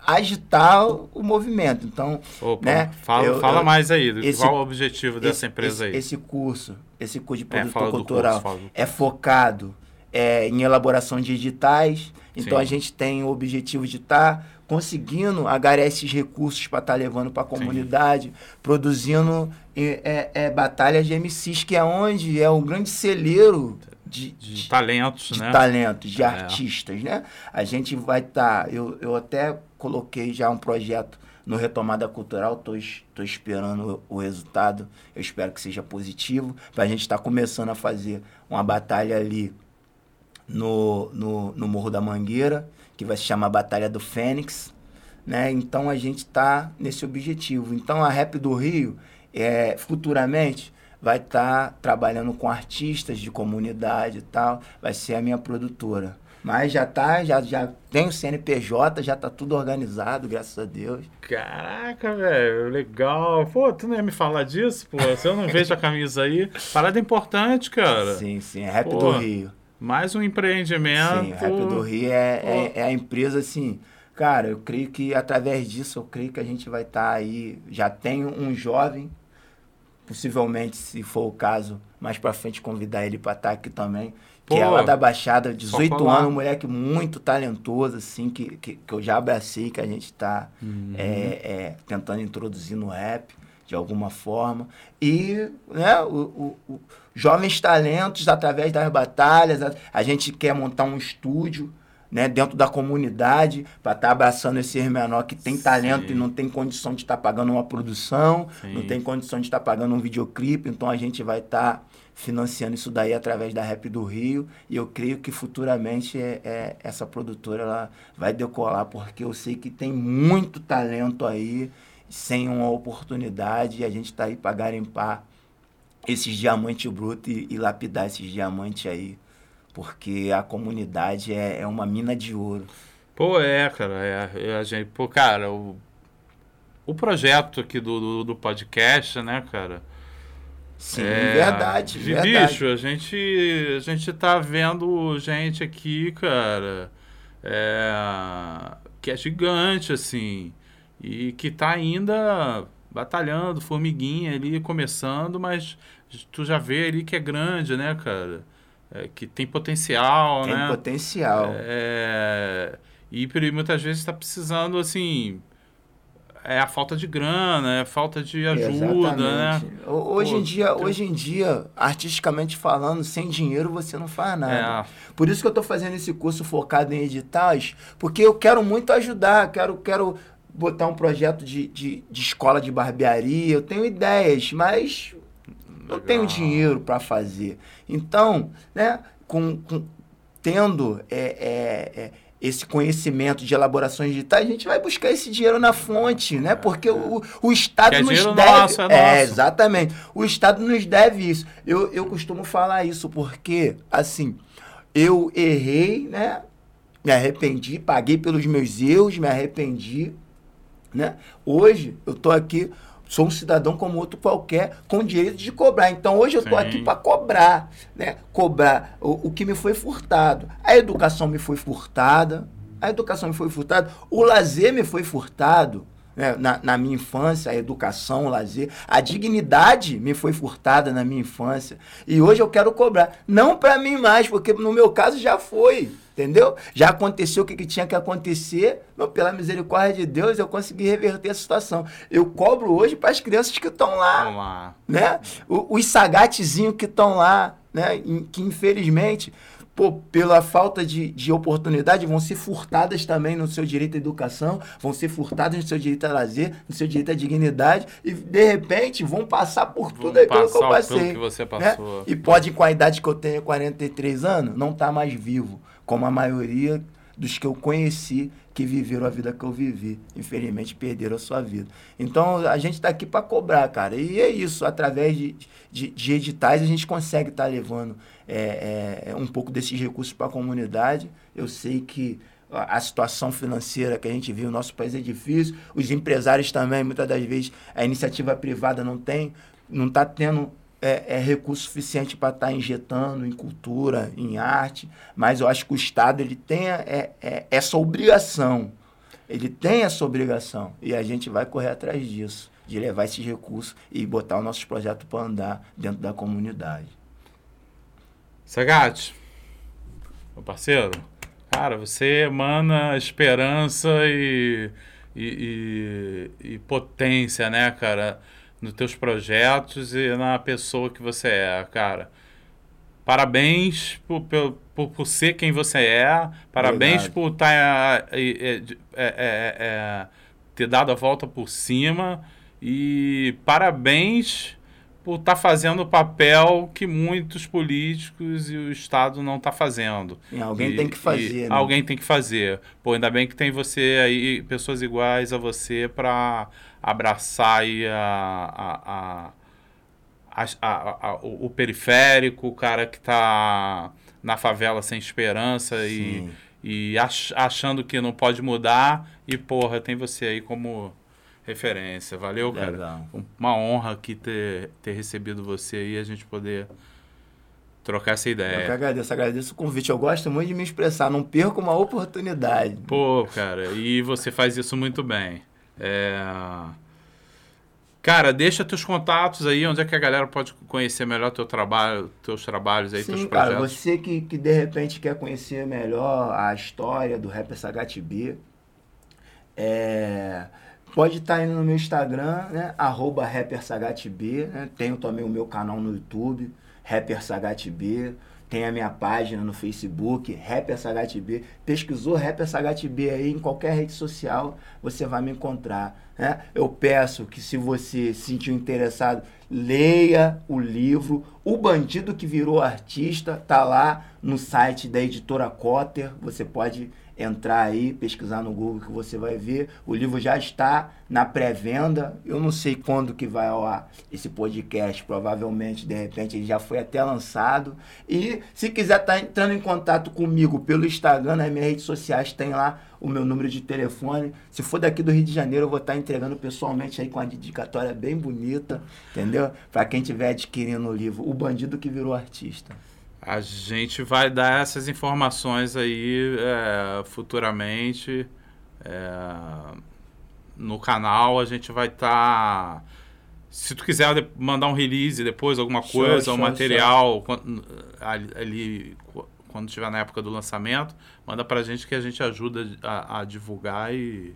agitar o movimento. Então, Opa, né, fala, eu, fala eu, mais aí, esse, qual o objetivo dessa esse, empresa esse, aí? Esse curso, esse curso de produto é, cultural curso, é focado é, em elaboração de editais. Então, Sim. a gente tem o objetivo de estar tá conseguindo agarrar esses recursos para estar tá levando para a comunidade, Sim. produzindo é, é, batalhas de MCs, que é onde é um grande celeiro de, de, de talentos, de né? talentos, de é. artistas, né? A gente vai estar, tá, eu, eu até coloquei já um projeto no Retomada Cultural, estou esperando o, o, resultado, eu espero que seja positivo, para a gente estar tá começando a fazer uma batalha ali no, no, no Morro da Mangueira, que vai se chamar Batalha do Fênix, né? Então a gente está nesse objetivo. Então a Rap do Rio, é, futuramente, vai estar tá trabalhando com artistas de comunidade e tal, vai ser a minha produtora. Mas já tá, já, já tem o CNPJ, já tá tudo organizado, graças a Deus. Caraca, velho, legal. Pô, tu não ia me falar disso, pô? Se eu não vejo a camisa aí. Parada importante, cara. Sim, sim, é Rap pô, do Rio. Mais um empreendimento. Sim, Rap do Rio é, é, é, a empresa, assim. Cara, eu creio que através disso, eu creio que a gente vai estar tá aí. Já tem um jovem possivelmente, se for o caso, mais para frente convidar ele para estar tá aqui também. Pô, que é lá da Baixada, 18 anos, um moleque muito talentoso, assim, que, que, que, eu já abracei, que a gente está uhum. é, é, tentando introduzir no rap, de alguma forma. E né, o, o, o, jovens talentos, através das batalhas, a, a gente quer montar um estúdio, né, dentro da comunidade, para estar tá abraçando esse menor que tem talento Sim. e não tem condição de estar tá pagando uma produção, Sim. não tem condição de estar tá pagando um videoclipe, então a gente vai estar tá financiando isso daí através da Rap do Rio, e eu creio que futuramente é, é, essa produtora ela vai decolar, porque eu sei que tem muito talento aí, sem uma oportunidade, e a gente está aí para garimpar esses diamantes brutos e, e lapidar esses diamantes aí porque a comunidade é, é uma mina de ouro. Pô, é, cara. É, é, a gente, pô, cara, o, o projeto aqui do, do, do podcast, né, cara? Sim, é, verdade, de verdade. bicho, a gente, a gente tá vendo gente aqui, cara, é, que é gigante, assim, e que tá ainda batalhando, formiguinha ali, começando, mas tu já vê ali que é grande, né, cara? é, que tem potencial, tem né? Tem potencial. É, e muitas vezes está precisando, assim, é a falta de grana, é a falta de ajuda, né? Exatamente. né? Hoje Pô, em dia, tem... hoje em dia, artisticamente falando, sem dinheiro você não faz nada. É. Por isso que eu estou fazendo esse curso focado em editais, porque eu quero muito ajudar, quero, quero botar um projeto de, de, de escola de barbearia, eu tenho ideias, mas não tenho dinheiro para fazer. Então, né, com, com tendo é, é, é, esse conhecimento de elaborações digitais, a gente vai buscar esse dinheiro na fonte, né? Porque o, o Estado é nos deve. Nosso, é, é exatamente. O Estado nos deve isso. Eu, eu costumo falar isso porque, assim, eu errei, né? Me arrependi, paguei pelos meus erros, me arrependi, né? Hoje eu tô aqui sou um cidadão como outro qualquer, com direito de cobrar. Então hoje eu estou aqui para cobrar, né? Cobrar o, o que me foi furtado. A educação me foi furtada, a educação me foi furtada, o lazer me foi furtado. Né? Na, na, minha infância, a educação, o lazer, a dignidade me foi furtada na minha infância. E hoje eu quero cobrar. Não para mim mais, porque no meu caso já foi. Entendeu? Já aconteceu o que, que tinha que acontecer, mas pela misericórdia de Deus eu consegui reverter a situação. Eu cobro hoje para as crianças que estão lá. Né? os sagatezinhos que estão lá, né? que infelizmente pô, pela falta de, de oportunidade, vão ser furtadas também no seu direito à educação, vão ser furtadas no seu direito a lazer, no seu direito à dignidade, e de repente vão passar por vão tudo aquilo que eu passei. Que você né? passou. Né? E pode, com a idade que eu tenho, 43 anos, não estar tá mais vivo, como a maioria dos que eu conheci que viveram a vida que eu vivi. Infelizmente, perderam a sua vida. Então, a gente está aqui para cobrar, cara. E é isso, através de, de, de editais, a gente consegue estar tá levando é, é, um pouco desses recursos para a comunidade. Eu sei que a situação financeira que a gente vive no nosso país é difícil. Os empresários também, muitas das vezes, a iniciativa privada não tem, não está tendo é, é, recurso suficiente para estar tá injetando em cultura, em arte, mas eu acho que o Estado ele tem é, é, essa obrigação. Ele tem essa obrigação e a gente vai correr atrás disso, de levar esses recursos e botar o nosso projeto para andar dentro da comunidade. Sagate, meu parceiro, cara, você emana esperança e, e, e, e potência, né, cara? Nos teus projetos e na pessoa que você é, cara. Parabéns por, por, por ser quem você é. Parabéns Obrigado. por tá, é, é, é, é, ter dado a volta por cima. E parabéns por estar tá fazendo o papel que muitos políticos e o Estado não está fazendo. E alguém e, tem que fazer. Né? Alguém tem que fazer. Pô, ainda bem que tem você aí, pessoas iguais a você para abraçar aí a, a, a, a, o, periférico, o cara que está na favela sem esperança Sim. e, e ach, achando que não pode mudar. E, porra, tem você aí como referência. Valeu, cara. Legal. Uma honra aqui ter, ter recebido você aí e a gente poder trocar essa ideia. Eu que agradeço, agradeço o convite. Eu gosto muito de me expressar, não perco uma oportunidade. Pô, cara, e você faz isso muito bem. É... Cara, deixa teus contatos aí, onde é que a galera pode conhecer melhor teu trabalho, teus trabalhos aí, Sim, teus projetos. cara, você que, que de repente quer conhecer melhor a história do Rapper SHB, é, pode estar tá indo no meu Instagram, né, arroba RapperSagatB, né, tenho também o meu canal no YouTube, RapperSagatB, tem a minha página no Facebook, Rapper SHB. Pesquisou Rapper SHB aí em qualquer rede social, você vai me encontrar. Né? Eu peço que se você se sentiu interessado, leia o livro O Bandido que Virou Artista, tá lá no site da editora Cotter. Você pode entrar aí, pesquisar no Google que você vai ver. O livro já está na pré-venda. Eu não sei quando que vai ao ar esse podcast, provavelmente, de repente, ele já foi até lançado. E se quiser estar tá entrando em contato comigo pelo Instagram, nas minhas redes sociais, tem lá o meu número de telefone. Se for daqui do Rio de Janeiro, eu vou estar tá entregando pessoalmente aí com a dedicatória bem bonita, entendeu? Para quem estiver adquirindo o livro O Bandido que Virou Artista. A gente vai dar essas informações aí é, futuramente. É, no canal a gente vai estar. Tá, se tu quiser mandar um release depois, alguma coisa, show, um show, material show. Ali, quando estiver na época do lançamento, manda pra gente que a gente ajuda a, a divulgar e,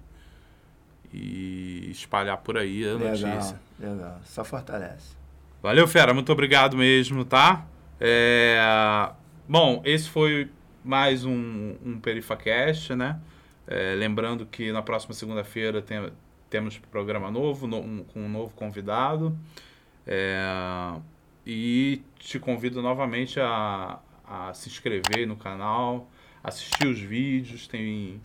e espalhar por aí a legal, notícia. Legal, só fortalece. Valeu, Fera, muito obrigado mesmo, tá? É, bom, esse foi mais um, um PerifaCast, né? É, lembrando que na próxima segunda-feira tem, temos programa novo, no, um, com um novo convidado. É, e te convido novamente a, a se inscrever no canal, assistir os vídeos. Tem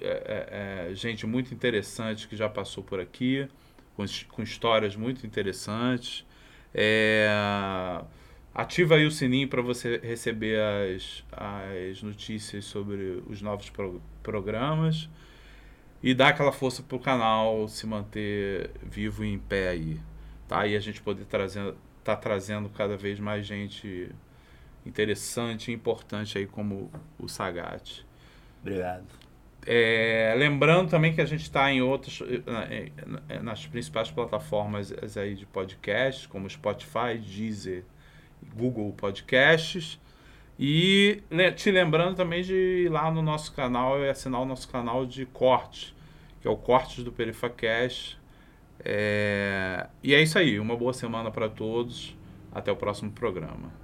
é, é, é gente muito interessante que já passou por aqui, com, com histórias muito interessantes. É, Ativa aí o sininho para você receber as, as notícias sobre os novos pro, programas. E dá aquela força para o canal se manter vivo e em pé aí. Tá? E a gente poder trazer, tá trazendo cada vez mais gente interessante e importante aí como o Sagat. Obrigado. É, lembrando também que a gente está em outras nas principais plataformas aí de podcast como Spotify, Deezer Google Podcasts. E te lembrando também de ir lá no nosso canal e assinar o nosso canal de corte, que é o Cortes do PerifaCast. É... E é isso aí. Uma boa semana para todos. Até o próximo programa.